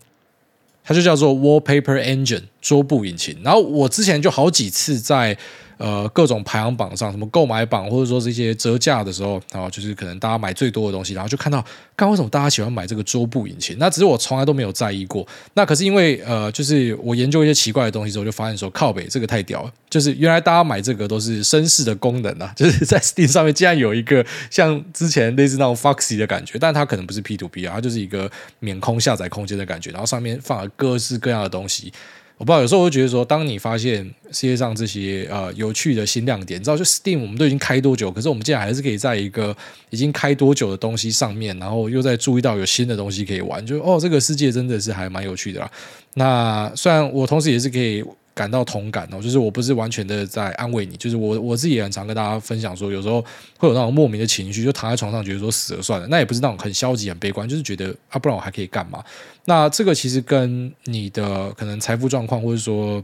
它就叫做 Wallpaper Engine 桌布引擎。然后我之前就好几次在。呃，各种排行榜上，什么购买榜，或者说这些折价的时候，然后就是可能大家买最多的东西，然后就看到，看为什么大家喜欢买这个桌布引擎？那只是我从来都没有在意过。那可是因为呃，就是我研究一些奇怪的东西之后，就发现说，靠北这个太屌了。就是原来大家买这个都是绅士的功能啊，就是在 Steam 上面竟然有一个像之前类似那种 Foxy 的感觉，但它可能不是 P2P 啊，它就是一个免空下载空间的感觉，然后上面放了各式各样的东西。我不知道，有时候我会觉得说，当你发现世界上这些呃有趣的新亮点，你知道，就 Steam 我们都已经开多久，可是我们竟然还是可以在一个已经开多久的东西上面，然后又在注意到有新的东西可以玩，就哦，这个世界真的是还蛮有趣的啦。那虽然我同时也是可以。感到同感哦，就是我不是完全的在安慰你，就是我我自己也很常跟大家分享说，有时候会有那种莫名的情绪，就躺在床上觉得说死了算了，那也不是那种很消极很悲观，就是觉得啊，不然我还可以干嘛？那这个其实跟你的可能财富状况，或者说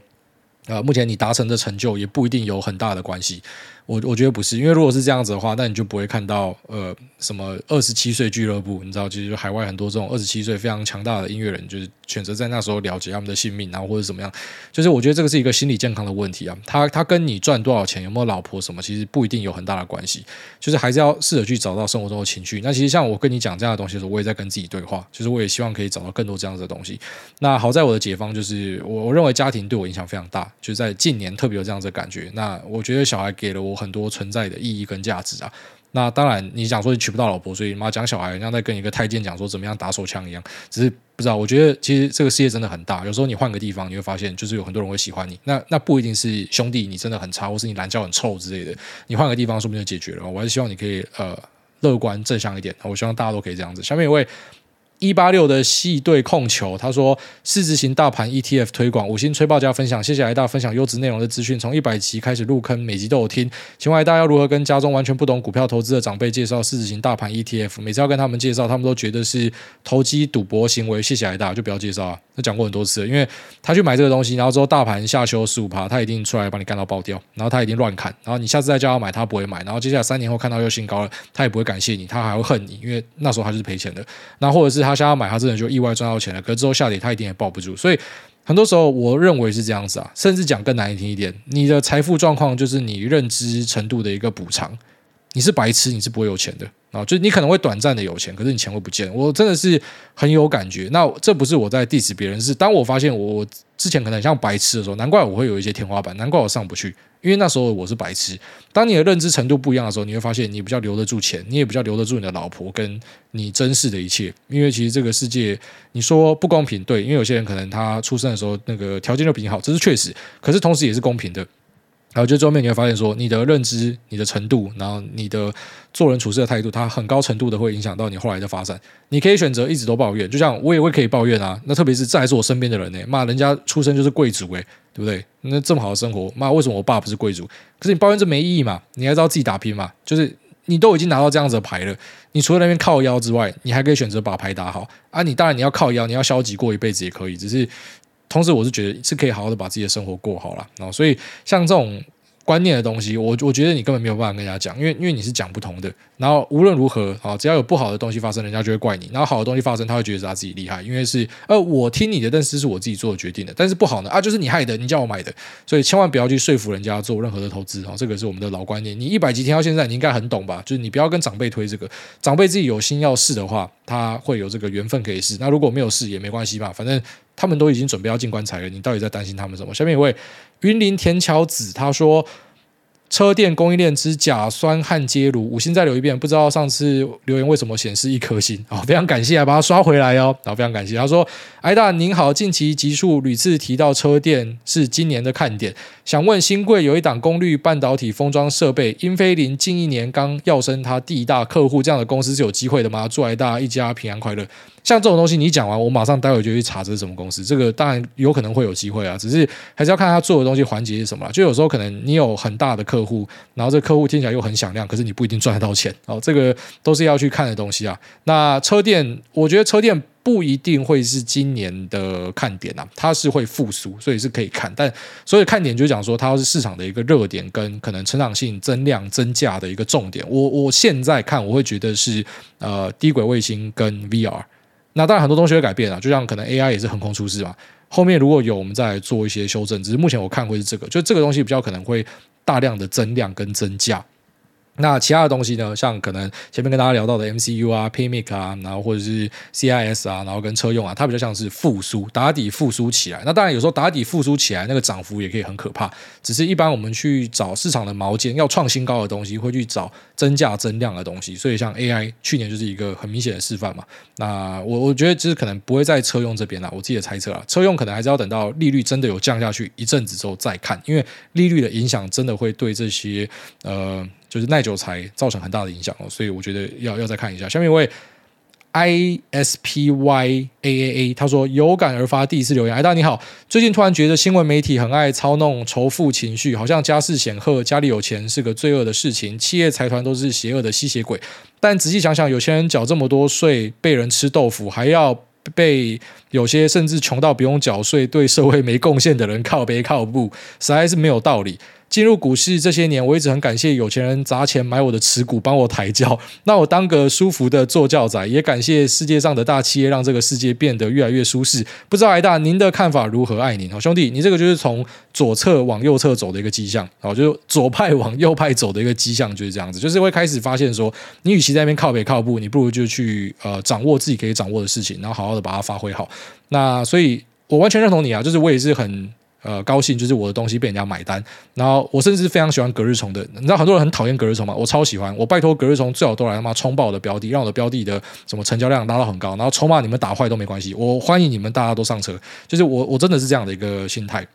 呃目前你达成的成就，也不一定有很大的关系。我我觉得不是，因为如果是这样子的话，那你就不会看到呃什么二十七岁俱乐部，你知道，其实海外很多这种二十七岁非常强大的音乐人，就是选择在那时候了结他们的性命，然后或者怎么样，就是我觉得这个是一个心理健康的问题啊。他他跟你赚多少钱，有没有老婆什么，其实不一定有很大的关系，就是还是要试着去找到生活中的情绪。那其实像我跟你讲这样的东西的时候，我也在跟自己对话，就是我也希望可以找到更多这样子的东西。那好在我的解方就是我我认为家庭对我影响非常大，就在近年特别有这样子的感觉。那我觉得小孩给了我很多存在的意义跟价值啊，那当然你讲说你娶不到老婆，所以妈讲小孩，像在跟一个太监讲说怎么样打手枪一样，只是不知道。我觉得其实这个世界真的很大，有时候你换个地方，你会发现就是有很多人会喜欢你。那那不一定是兄弟，你真的很差，或是你懒叫很臭之类的，你换个地方说不定就解决了。我还是希望你可以呃乐观正向一点，我希望大家都可以这样子。下面一位。一八六的系对控球，他说市值型大盘 ETF 推广，五星吹爆加分享，谢谢艾大分享优质内容的资讯。从一百集开始入坑，每集都有听。请问艾大要如何跟家中完全不懂股票投资的长辈介绍市值型大盘 ETF？每次要跟他们介绍，他们都觉得是投机赌博行为。谢谢艾大，就不要介绍啊。他讲过很多次了，因为他去买这个东西，然后之后大盘下修十五趴，他一定出来把你干到爆掉，然后他一定乱砍，然后你下次再叫他买，他不会买，然后接下来三年后看到又新高了，他也不会感谢你，他还会恨你，因为那时候他就是赔钱的。那或者是他他想要买，他真的就。意外赚到钱了，可是之后下跌，他一点也抱不住。所以很多时候，我认为是这样子啊。甚至讲更难听一点，你的财富状况就是你认知程度的一个补偿。你是白痴，你是不会有钱的啊！就是你可能会短暂的有钱，可是你钱会不见。我真的是很有感觉。那这不是我在 diss 别人，是当我发现我之前可能很像白痴的时候，难怪我会有一些天花板，难怪我上不去。因为那时候我是白痴。当你的认知程度不一样的时候，你会发现你比较留得住钱，你也比较留得住你的老婆跟你珍视的一切。因为其实这个世界，你说不公平，对，因为有些人可能他出生的时候那个条件就比你好，这是确实。可是同时也是公平的。然后就最后面你会发现说，你的认知、你的程度，然后你的做人处事的态度，它很高程度的会影响到你后来的发展。你可以选择一直都抱怨，就像我也会可以抱怨啊。那特别是这还是我身边的人呢，骂人家出生就是贵族诶，对不对？那这么好的生活，骂为什么我爸不是贵族？可是你抱怨这没意义嘛？你还知道自己打拼嘛？就是你都已经拿到这样子的牌了，你除了那边靠腰之外，你还可以选择把牌打好啊。你当然你要靠腰，你要消极过一辈子也可以，只是。同时，我是觉得是可以好好的把自己的生活过好了，然后所以像这种观念的东西，我我觉得你根本没有办法跟人家讲，因为因为你是讲不通的。然后无论如何啊，只要有不好的东西发生，人家就会怪你；然后好的东西发生，他会觉得是他自己厉害，因为是呃，我听你的，但是是我自己做的决定的。但是不好呢啊，就是你害的，你叫我买的，所以千万不要去说服人家做任何的投资啊，这个是我们的老观念。你一百集听到现在，你应该很懂吧？就是你不要跟长辈推这个，长辈自己有心要试的话，他会有这个缘分可以试。那如果没有试也没关系嘛，反正他们都已经准备要进棺材了，你到底在担心他们什么？下面一位云林田乔子他说。车电供应链之甲酸焊接炉，五星再留一遍，不知道上次留言为什么显示一颗星？好，非常感谢，来把它刷回来哦。然后，非常感谢。他说：“艾大您好，近期集数屡次提到车电是今年的看点，想问新贵有一档功率半导体封装设备，英飞凌近一年刚跃升他第一大客户，这样的公司是有机会的吗？祝艾大一家平安快乐。”像这种东西，你讲完，我马上待会就去查这是什么公司。这个当然有可能会有机会啊，只是还是要看他做的东西环节是什么。就有时候可能你有很大的客客户，然后这客户听起来又很响亮，可是你不一定赚得到钱哦。这个都是要去看的东西啊。那车电，我觉得车电不一定会是今年的看点啊，它是会复苏，所以是可以看。但所以看点就讲说，它是市场的一个热点，跟可能成长性增量增价的一个重点。我我现在看，我会觉得是呃低轨卫星跟 VR。那当然很多东西会改变啊，就像可能 AI 也是横空出世嘛。后面如果有我们再做一些修正，只是目前我看会是这个，就这个东西比较可能会大量的增量跟增价。那其他的东西呢？像可能前面跟大家聊到的 MCU 啊、PMIC 啊，然后或者是 CIS 啊，然后跟车用啊，它比较像是复苏，打底复苏起来。那当然有时候打底复苏起来，那个涨幅也可以很可怕。只是一般我们去找市场的毛尖，要创新高的东西，会去找增价增量的东西。所以像 AI 去年就是一个很明显的示范嘛。那我我觉得就是可能不会在车用这边啦，我自己的猜测啊，车用可能还是要等到利率真的有降下去一阵子之后再看，因为利率的影响真的会对这些呃。就是耐久财造成很大的影响哦，所以我觉得要要再看一下。下面一位 I S P Y A A A，他说有感而发，第一次留言。哎，大家你好，最近突然觉得新闻媒体很爱操弄仇富情绪，好像家世显赫、家里有钱是个罪恶的事情，企业财团都是邪恶的吸血鬼。但仔细想想，有些人缴这么多税，被人吃豆腐，还要被有些甚至穷到不用缴税、对社会没贡献的人靠北靠步，实在是没有道理。进入股市这些年，我一直很感谢有钱人砸钱买我的持股，帮我抬轿，那我当个舒服的坐轿仔。也感谢世界上的大企业，让这个世界变得越来越舒适。不知道艾大您的看法如何？爱您，好兄弟，你这个就是从左侧往右侧走的一个迹象，好，就是左派往右派走的一个迹象，就是这样子，就是会开始发现说，你与其在那边靠北靠步，你不如就去呃掌握自己可以掌握的事情，然后好好的把它发挥好。那所以，我完全认同你啊，就是我也是很。呃，高兴就是我的东西被人家买单，然后我甚至非常喜欢隔日冲的。你知道很多人很讨厌隔日冲吗？我超喜欢，我拜托隔日冲最好都来他妈冲爆我的标的，让我的标的的什么成交量拉到很高，然后筹码你们打坏都没关系，我欢迎你们大家都上车。就是我我真的是这样的一个心态。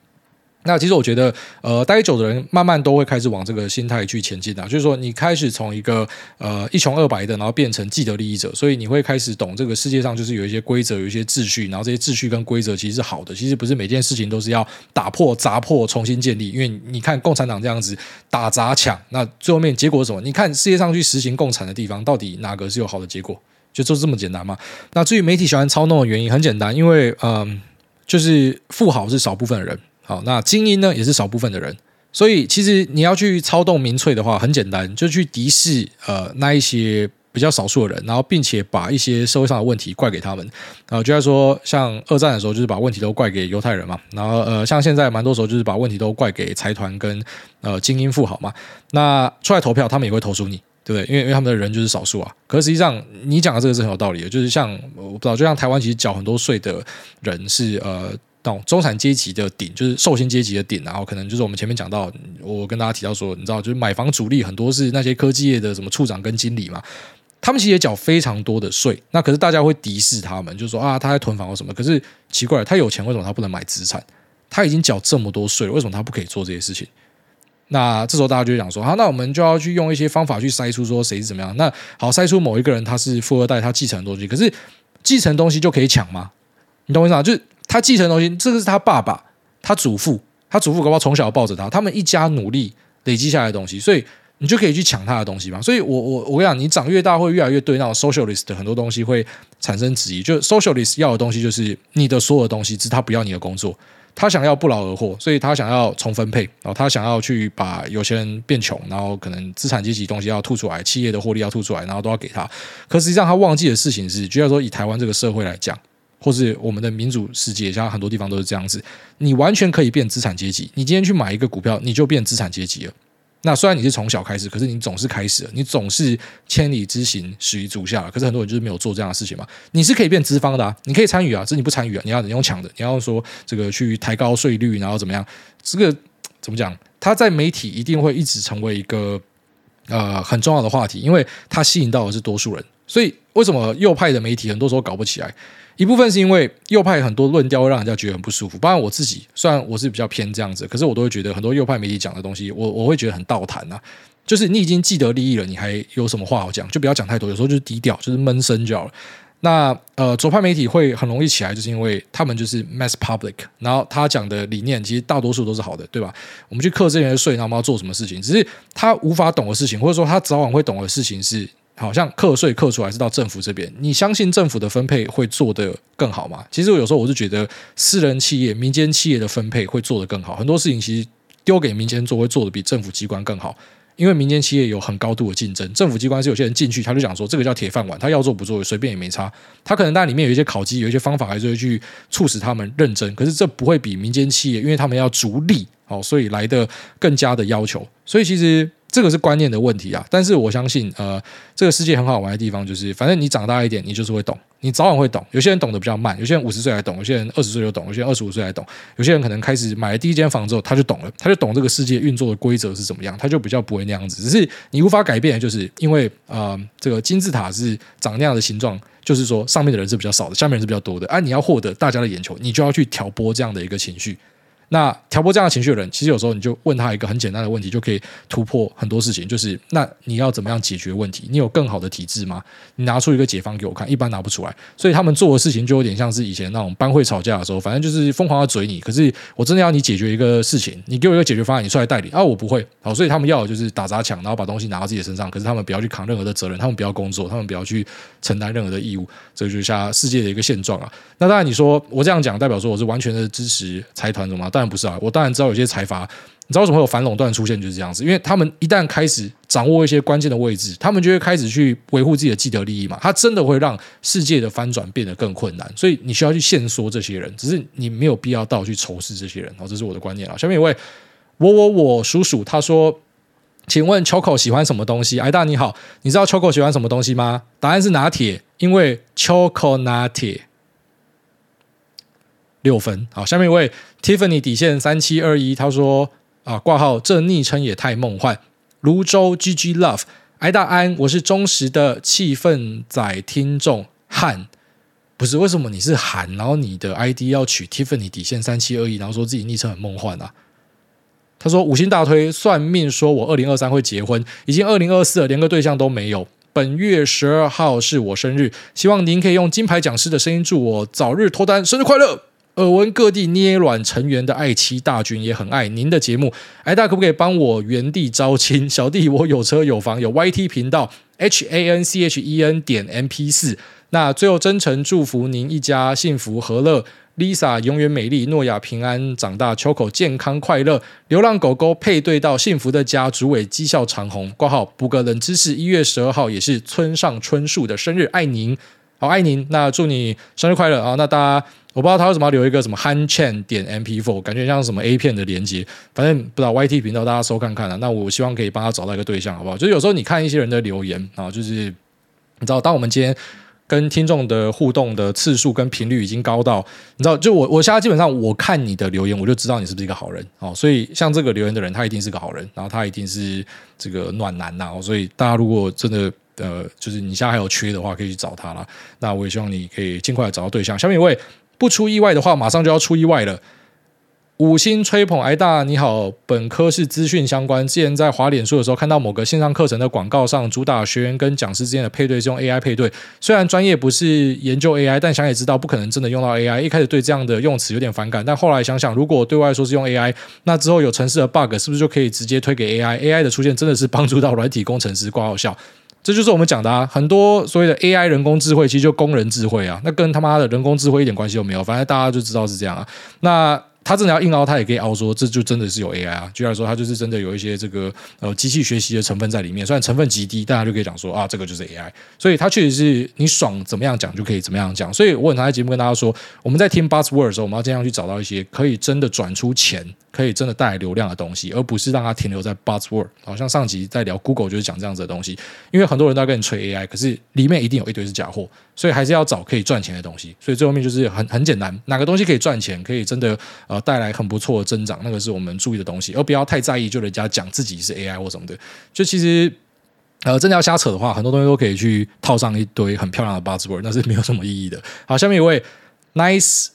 那其实我觉得，呃，待久的人慢慢都会开始往这个心态去前进啊。就是说，你开始从一个呃一穷二白的，然后变成既得利益者，所以你会开始懂这个世界上就是有一些规则，有一些秩序，然后这些秩序跟规则其实是好的。其实不是每件事情都是要打破、砸破、重新建立。因为你看共产党这样子打砸抢，那最后面结果是什么？你看世界上去实行共产的地方，到底哪个是有好的结果？就就这么简单吗？那至于媒体喜欢操弄的原因，很简单，因为嗯、就是富豪是少部分的人。好，那精英呢也是少部分的人，所以其实你要去操动民粹的话，很简单，就去敌视呃那一些比较少数的人，然后并且把一些社会上的问题怪给他们。然后就在说，像二战的时候，就是把问题都怪给犹太人嘛。然后呃，像现在蛮多时候就是把问题都怪给财团跟呃精英富豪嘛。那出来投票，他们也会投诉你，对不对？因为因为他们的人就是少数啊。可是实际上，你讲的这个是很有道理的，就是像我不知道，就像台湾其实缴很多税的人是呃。到中产阶级的顶，就是受薪阶级的顶，然后可能就是我们前面讲到，我跟大家提到说，你知道，就是买房主力很多是那些科技业的什么处长跟经理嘛，他们其实也缴非常多的税，那可是大家会敌视他们，就是说啊，他在囤房或什么，可是奇怪，他有钱为什么他不能买资产？他已经缴这么多税了，为什么他不可以做这些事情？那这时候大家就会讲说，啊，那我们就要去用一些方法去筛出说谁是怎么样？那好，筛出某一个人他是富二代，他继承的东西，可是继承东西就可以抢吗？你懂我意思吗？就是。他继承的东西，这个是他爸爸、他祖父、他祖父，搞不好从小抱着他，他们一家努力累积下来的东西，所以你就可以去抢他的东西嘛。所以我，我我跟你讲，你长越大，会越来越对那种 socialist 的很多东西会产生质疑。就 socialist 要的东西就是你的所有的东西，是他不要你的工作，他想要不劳而获，所以他想要重分配，然后他想要去把有些人变穷，然后可能资产阶级东西要吐出来，企业的获利要吐出来，然后都要给他。可实际上他忘记的事情是，就要说以台湾这个社会来讲，或是我们的民主世界，像很多地方都是这样子，你完全可以变资产阶级。你今天去买一个股票，你就变资产阶级了。那虽然你是从小开始，可是你总是开始了，你总是千里之行始于足下。可是很多人就是没有做这样的事情嘛。你是可以变资方的啊，你可以参与啊，这你不参与啊，你要你用抢的，你要说这个去抬高税率，然后怎么样？这个怎么讲？它在媒体一定会一直成为一个呃很重要的话题，因为它吸引到的是多数人。所以为什么右派的媒体很多时候搞不起来？一部分是因为右派很多论调会让人家觉得很不舒服。当然我自己虽然我是比较偏这样子，可是我都会觉得很多右派媒体讲的东西，我我会觉得很倒谈啊。就是你已经既得利益了，你还有什么话好讲？就不要讲太多，有时候就是低调，就是闷声就好了。那呃，左派媒体会很容易起来，就是因为他们就是 mass public，然后他讲的理念其实大多数都是好的，对吧？我们去课这些税，然后我们要做什么事情？只是他无法懂的事情，或者说他早晚会懂的事情是。好像课税课出来是到政府这边，你相信政府的分配会做得更好吗？其实我有时候我是觉得私人企业、民间企业的分配会做得更好。很多事情其实丢给民间做会做得比政府机关更好，因为民间企业有很高度的竞争，政府机关是有些人进去他就讲说这个叫铁饭碗，他要做不做随便也没差。他可能但里面有一些考绩，有一些方法还是会去促使他们认真，可是这不会比民间企业，因为他们要逐利，哦，所以来得更加的要求。所以其实。这个是观念的问题啊，但是我相信，呃，这个世界很好玩的地方就是，反正你长大一点，你就是会懂，你早晚会懂。有些人懂得比较慢，有些人五十岁才懂，有些人二十岁就懂，有些人二十五岁才懂，有些人可能开始买了第一间房之后，他就懂了，他就懂这个世界运作的规则是怎么样，他就比较不会那样子。只是你无法改变就是因为，呃，这个金字塔是长那样的形状，就是说上面的人是比较少的，下面人是比较多的。啊，你要获得大家的眼球，你就要去挑拨这样的一个情绪。那挑拨这样的情绪的人，其实有时候你就问他一个很简单的问题，就可以突破很多事情。就是那你要怎么样解决问题？你有更好的体制吗？你拿出一个解方给我看，一般拿不出来。所以他们做的事情就有点像是以前那种班会吵架的时候，反正就是疯狂的嘴你。可是我真的要你解决一个事情，你给我一个解决方案，你出来代理啊，我不会。好，所以他们要的就是打砸抢，然后把东西拿到自己的身上。可是他们不要去扛任何的责任，他们不要工作，他们不要去承担任何的义务。这就是下世界的一个现状啊。那当然，你说我这样讲，代表说我是完全的支持财团的吗？但不是啊，我当然。知道有些财阀，你知道为什么会有反垄断出现？就是这样子，因为他们一旦开始掌握一些关键的位置，他们就会开始去维护自己的既得利益嘛。他真的会让世界的翻转变得更困难，所以你需要去限缩这些人，只是你没有必要到去仇视这些人。好，这是我的观念啊。下面一位，我我我叔叔他说：“请问 Choco 喜欢什么东西？”艾大你好，你知道 Choco 喜欢什么东西吗？答案是拿铁，因为 Choco 拿铁。六分，好，下面一位 Tiffany 底线三七二一，他说啊，挂号这昵称也太梦幻。泸州 GG Love，癌大安，我是忠实的气氛仔听众，汉不是为什么你是韩，然后你的 ID 要取 Tiffany 底线三七二一，然后说自己昵称很梦幻啊。他说五星大推，算命说我二零二三会结婚，已经二零二四了，连个对象都没有。本月十二号是我生日，希望您可以用金牌讲师的声音祝我早日脱单，生日快乐。耳闻各地捏卵成员的爱妻大军也很爱您的节目，癌大可不可以帮我原地招亲？小弟我有车有房有 YT 频道 H A N C H E N 点 M P 四。那最后真诚祝福您一家幸福和乐，Lisa 永远美丽，诺亚平安长大，Choco 健康快乐，流浪狗狗配对到幸福的家，主委绩效长虹。挂号补个冷知识，一月十二号也是村上春树的生日，爱您，好爱您。那祝你生日快乐啊！那大家。我不知道他为什么要留一个什么 Han Chen 点 MP4，感觉像什么 A 片的连接。反正不知道 YT 频道，大家收看看啊。那我希望可以帮他找到一个对象，好不好？就有时候你看一些人的留言啊，就是你知道，当我们今天跟听众的互动的次数跟频率已经高到，你知道，就我我现在基本上我看你的留言，我就知道你是不是一个好人哦。所以像这个留言的人，他一定是个好人，然后他一定是这个暖男呐。所以大家如果真的呃，就是你现在还有缺的话，可以去找他了。那我也希望你可以尽快找到对象。下面一位。不出意外的话，马上就要出意外了。五星吹捧，癌大你好，本科是资讯相关。之前在滑脸书的时候，看到某个线上课程的广告上，主打学员跟讲师之间的配对是用 AI 配对。虽然专业不是研究 AI，但想也知道不可能真的用到 AI。一开始对这样的用词有点反感，但后来想想，如果对外说是用 AI，那之后有城市的 bug 是不是就可以直接推给 AI？AI 的出现真的是帮助到软体工程师挂号笑。这就是我们讲的啊，很多所谓的 AI 人工智慧，其实就工人智慧啊，那跟他妈的人工智慧一点关系都没有。反正大家就知道是这样啊。那他真的要硬凹，他也可以凹说这就真的是有 AI 啊。举例来说，他就是真的有一些这个呃机器学习的成分在里面，虽然成分极低，但他就可以讲说啊，这个就是 AI。所以他确实是你爽怎么样讲就可以怎么样讲。所以我很常在节目跟大家说，我们在听 Buzzword 的时候，我们要尽量去找到一些可以真的转出钱。可以真的带来流量的东西，而不是让它停留在 buzzword。好像上集在聊 Google 就是讲这样子的东西，因为很多人都在跟你吹 AI，可是里面一定有一堆是假货，所以还是要找可以赚钱的东西。所以最后面就是很很简单，哪个东西可以赚钱，可以真的带来很不错的增长，那个是我们注意的东西，而不要太在意就人家讲自己是 AI 或什么的。就其实呃真的要瞎扯的话，很多东西都可以去套上一堆很漂亮的 buzzword，那是没有什么意义的。好，下面一位 Nice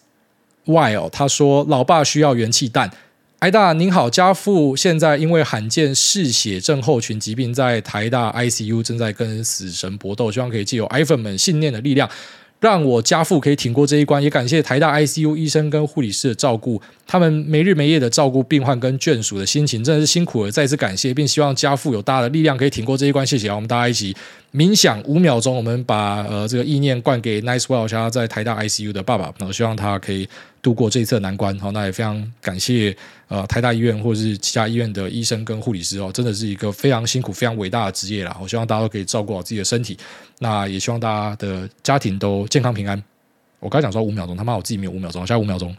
While 他说，老爸需要元气弹。艾大您好，家父现在因为罕见嗜血症候群疾病，在台大 ICU 正在跟死神搏斗，希望可以借由 iPhone 们信念的力量，让我家父可以挺过这一关。也感谢台大 ICU 医生跟护理师的照顾，他们没日没夜的照顾病患跟眷属的心情，真的是辛苦了，再次感谢，并希望家父有大的力量可以挺过这一关。谢谢啊，我们大家一起冥想五秒钟，我们把呃这个意念灌给 Nice Well，他在台大 ICU 的爸爸，然后希望他可以度过这一次的难关。好，那也非常感谢。呃，台大医院或者是其他医院的医生跟护理师哦，真的是一个非常辛苦、非常伟大的职业啦。我希望大家都可以照顾好自己的身体，那也希望大家的家庭都健康平安。我刚讲说五秒钟，他妈我自己没有五秒钟，现在五秒钟。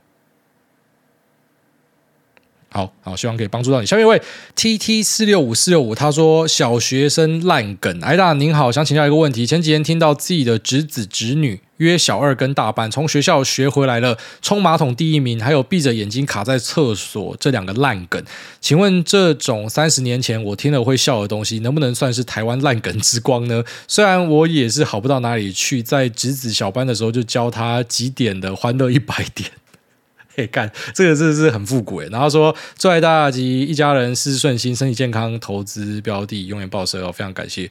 好好，希望可以帮助到你。下面一位 T T 四六五四六五，他说小学生烂梗。艾大您好，想请教一个问题。前几天听到自己的侄子侄女约小二跟大班，从学校学回来了，冲马桶第一名，还有闭着眼睛卡在厕所这两个烂梗。请问这种三十年前我听了会笑的东西，能不能算是台湾烂梗之光呢？虽然我也是好不到哪里去，在侄子小班的时候就教他几点的欢乐一百点。可以干，这个真的是很复古诶。然后说，祝大吉，一家人事事顺心，身体健康，投资标的永远报酬哦。非常感谢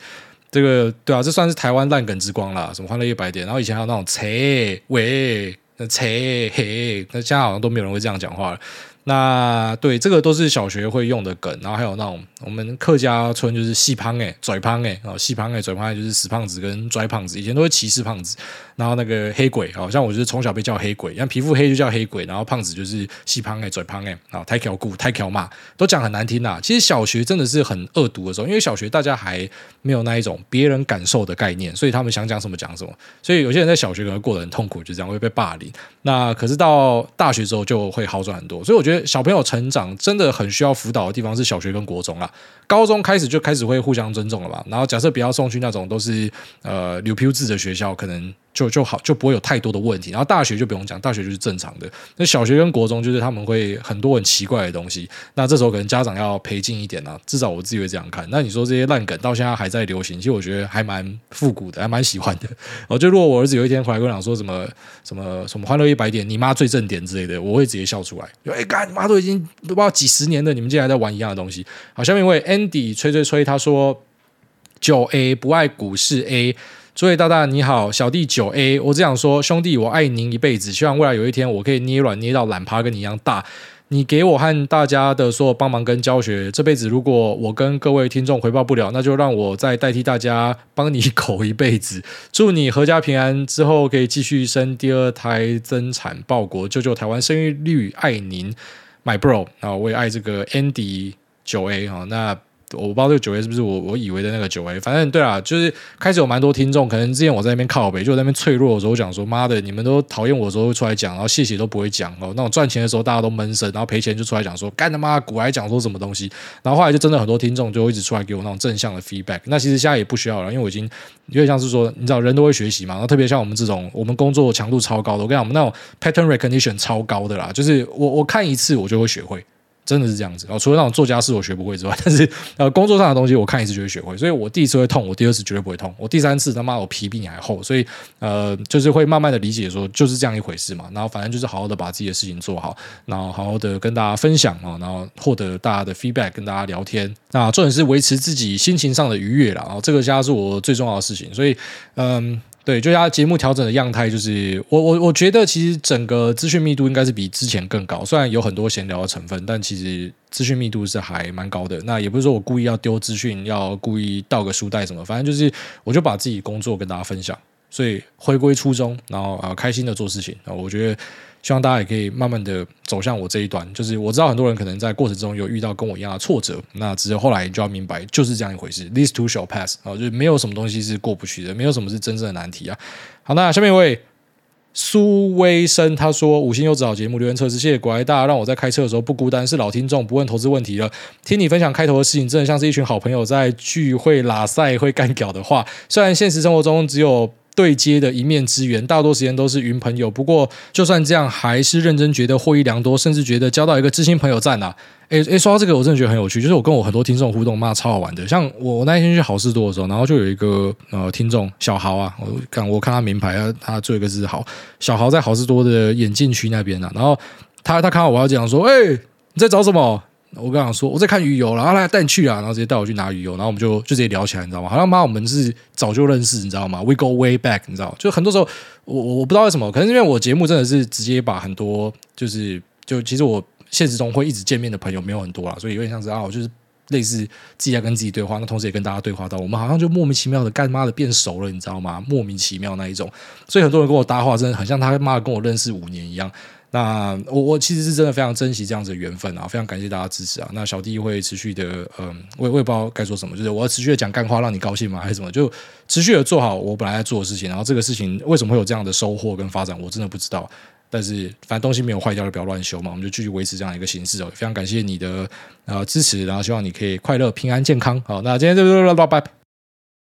这个，对啊，这算是台湾烂梗之光啦。什么欢乐一百点，然后以前还有那种切喂，那切嘿，那现在好像都没有人会这样讲话了。那对，这个都是小学会用的梗，然后还有那种我们客家村就是细胖诶，拽胖诶，哦细胖诶，拽胖就是死胖子跟拽胖子，以前都会歧视胖子。然后那个黑鬼，好像我就是从小被叫黑鬼，像皮肤黑就叫黑鬼，然后胖子就是细胖诶，嘴胖诶，啊太挑骨太挑骂，都讲很难听呐。其实小学真的是很恶毒的时候，因为小学大家还没有那一种别人感受的概念，所以他们想讲什么讲什么，所以有些人在小学可能过得很痛苦，就这样会被霸凌。那可是到大学之后就会好转很多，所以我觉得。小朋友成长真的很需要辅导的地方是小学跟国中啦，高中开始就开始会互相尊重了吧。然后假设不要送去那种都是呃留标制的学校，可能。就就好，就不会有太多的问题。然后大学就不用讲，大学就是正常的。那小学跟国中就是他们会很多很奇怪的东西。那这时候可能家长要陪进一点啊，至少我自己会这样看。那你说这些烂梗到现在还在流行，其实我觉得还蛮复古的，还蛮喜欢的。我就如果我儿子有一天回来跟我讲说什么什么什么欢乐一百点，你妈最正点之类的，我会直接笑出来。哎，干你妈都已经都不知道几十年了，你们竟然还在玩一样的东西。好，下面一位 Andy 吹吹吹，他说九 A 不爱股市 A。诸位大大你好，小弟九 A，我只想说，兄弟，我爱您一辈子，希望未来有一天我可以捏软捏到懒趴跟你一样大。你给我和大家的所有帮忙跟教学，这辈子如果我跟各位听众回报不了，那就让我再代替大家帮你 口一辈子。祝你阖家平安，之后可以继续生第二胎，增产报国，救救台湾生育率，爱您，My Bro 啊，我也爱这个 Andy 九 A 啊，那。我不知道这个九 A 是不是我我以为的那个九 A，反正对啊，就是开始有蛮多听众，可能之前我在那边靠北，就在那边脆弱的时候讲说，妈的，你们都讨厌我的时候会出来讲，然后谢谢都不会讲哦，那种赚钱的时候大家都闷声，然后赔钱就出来讲说，干他妈股还讲说什么东西，然后后来就真的很多听众就一直出来给我那种正向的 feedback，那其实现在也不需要了，因为我已经有点像是说，你知道人都会学习嘛，然后特别像我们这种我们工作强度超高的，我跟你讲，我们那种 pattern recognition 超高的啦，就是我我看一次我就会学会。真的是这样子然后！除了那种做家事我学不会之外，但是呃，工作上的东西我看一次就会学会。所以我第一次会痛，我第二次绝对不会痛。我第三次他妈我皮比你还厚，所以呃，就是会慢慢的理解说就是这样一回事嘛。然后反正就是好好的把自己的事情做好，然后好好的跟大家分享啊，然后获得大家的 feedback，跟大家聊天。那重点是维持自己心情上的愉悦啦。然后这个家是我最重要的事情。所以嗯。对，就他节目调整的样态，就是我我我觉得其实整个资讯密度应该是比之前更高，虽然有很多闲聊的成分，但其实资讯密度是还蛮高的。那也不是说我故意要丢资讯，要故意倒个书袋什么，反正就是我就把自己工作跟大家分享，所以回归初衷，然后啊开心的做事情啊，我觉得。希望大家也可以慢慢的走向我这一端。就是我知道很多人可能在过程中有遇到跟我一样的挫折，那只有后来你就要明白，就是这样一回事。These two shall pass 啊，就是没有什么东西是过不去的，没有什么是真正的难题啊。好，那下面一位。苏威生他说：“五星优质好节目，留言测试，谢谢乖大，让我在开车的时候不孤单，是老听众，不问投资问题了。听你分享开头的事情，真的像是一群好朋友在聚会拉赛会干屌的话。虽然现实生活中只有。”对接的一面之缘，大多时间都是云朋友。不过，就算这样，还是认真觉得获益良多，甚至觉得交到一个知心朋友赞啊！诶诶，说到这个，我真的觉得很有趣。就是我跟我很多听众互动，妈超好玩的。像我我那一天去好事多的时候，然后就有一个呃听众小豪啊，我看我看他名牌啊，他做一个字豪，小豪在好事多的眼镜区那边、啊。然后他他看到我要讲说，诶，你在找什么？我跟他说我在看鱼油，然后他带你去啊，然后直接带我去拿鱼油，然后我们就就直接聊起来，你知道吗？好像妈我们是早就认识，你知道吗？We go way back，你知道？就很多时候我我不知道为什么，可能因为我节目真的是直接把很多就是就其实我现实中会一直见面的朋友没有很多啦，所以有点像是啊，我就是类似自己在跟自己对话，那同时也跟大家对话到，我们好像就莫名其妙的干妈的变熟了，你知道吗？莫名其妙那一种，所以很多人跟我搭话，真的很像他妈跟我认识五年一样。那我我其实是真的非常珍惜这样子的缘分啊，非常感谢大家支持啊。那小弟会持续的，嗯，我我也不知道该说什么，就是我要持续的讲干话让你高兴吗？还是什么？就持续的做好我本来在做的事情。然后这个事情为什么会有这样的收获跟发展，我真的不知道。但是反正东西没有坏掉就不要乱修嘛，我们就继续维持这样一个形式哦。非常感谢你的呃支持，然后希望你可以快乐、平安、健康。好，那今天就拜拜。